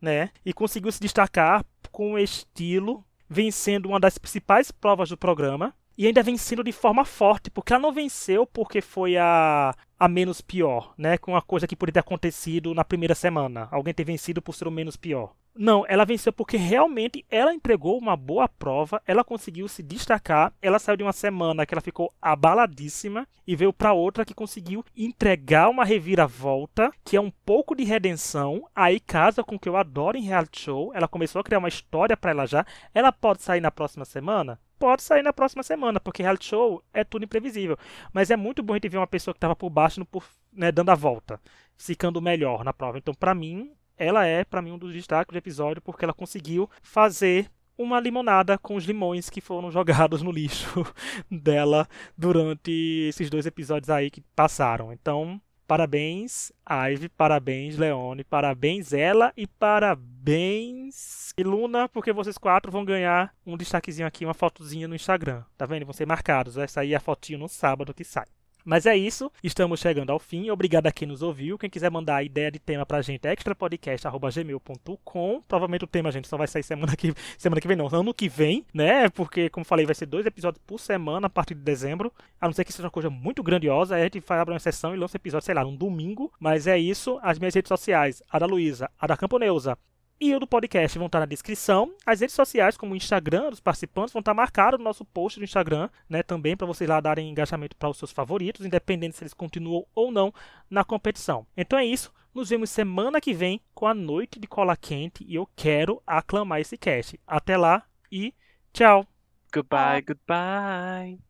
né? E conseguiu se destacar com estilo vencendo uma das principais provas do programa e ainda vencendo de forma forte, porque ela não venceu porque foi a, a menos pior, né? Com uma coisa que poderia ter acontecido na primeira semana. Alguém ter vencido por ser o menos pior. Não, ela venceu porque realmente ela entregou uma boa prova, ela conseguiu se destacar, ela saiu de uma semana que ela ficou abaladíssima e veio para outra que conseguiu entregar uma reviravolta, que é um pouco de redenção, aí casa com o que eu adoro em reality show, ela começou a criar uma história para ela já, ela pode sair na próxima semana? Pode sair na próxima semana, porque reality show é tudo imprevisível. Mas é muito bom a gente ver uma pessoa que estava por baixo, por, né, dando a volta, ficando melhor na prova. Então, para mim, ela é, para mim, um dos destaques do episódio, porque ela conseguiu fazer uma limonada com os limões que foram jogados no lixo dela durante esses dois episódios aí que passaram. Então, parabéns, Ive, parabéns, Leone, parabéns, ela e parabéns, Luna, porque vocês quatro vão ganhar um destaquezinho aqui, uma fotozinha no Instagram. Tá vendo? Vão ser marcados. Vai sair a fotinho no sábado que sai. Mas é isso, estamos chegando ao fim. Obrigado a quem nos ouviu. Quem quiser mandar ideia de tema pra gente é extrapodcast.gmail.com. Provavelmente o tema, gente, só vai sair semana que, semana que vem, não, ano que vem, né? Porque, como falei, vai ser dois episódios por semana a partir de dezembro. A não ser que seja uma coisa muito grandiosa, a gente faz uma sessão e lança episódio, sei lá, num domingo. Mas é isso. As minhas redes sociais, a da Luísa, a da Camponeusa e o do podcast vão estar na descrição. As redes sociais, como o Instagram dos participantes, vão estar marcadas no nosso post do Instagram, né? Também para vocês lá darem engajamento para os seus favoritos, independente se eles continuam ou não na competição. Então é isso. Nos vemos semana que vem com a noite de cola quente e eu quero aclamar esse cast. Até lá e tchau. Goodbye, goodbye.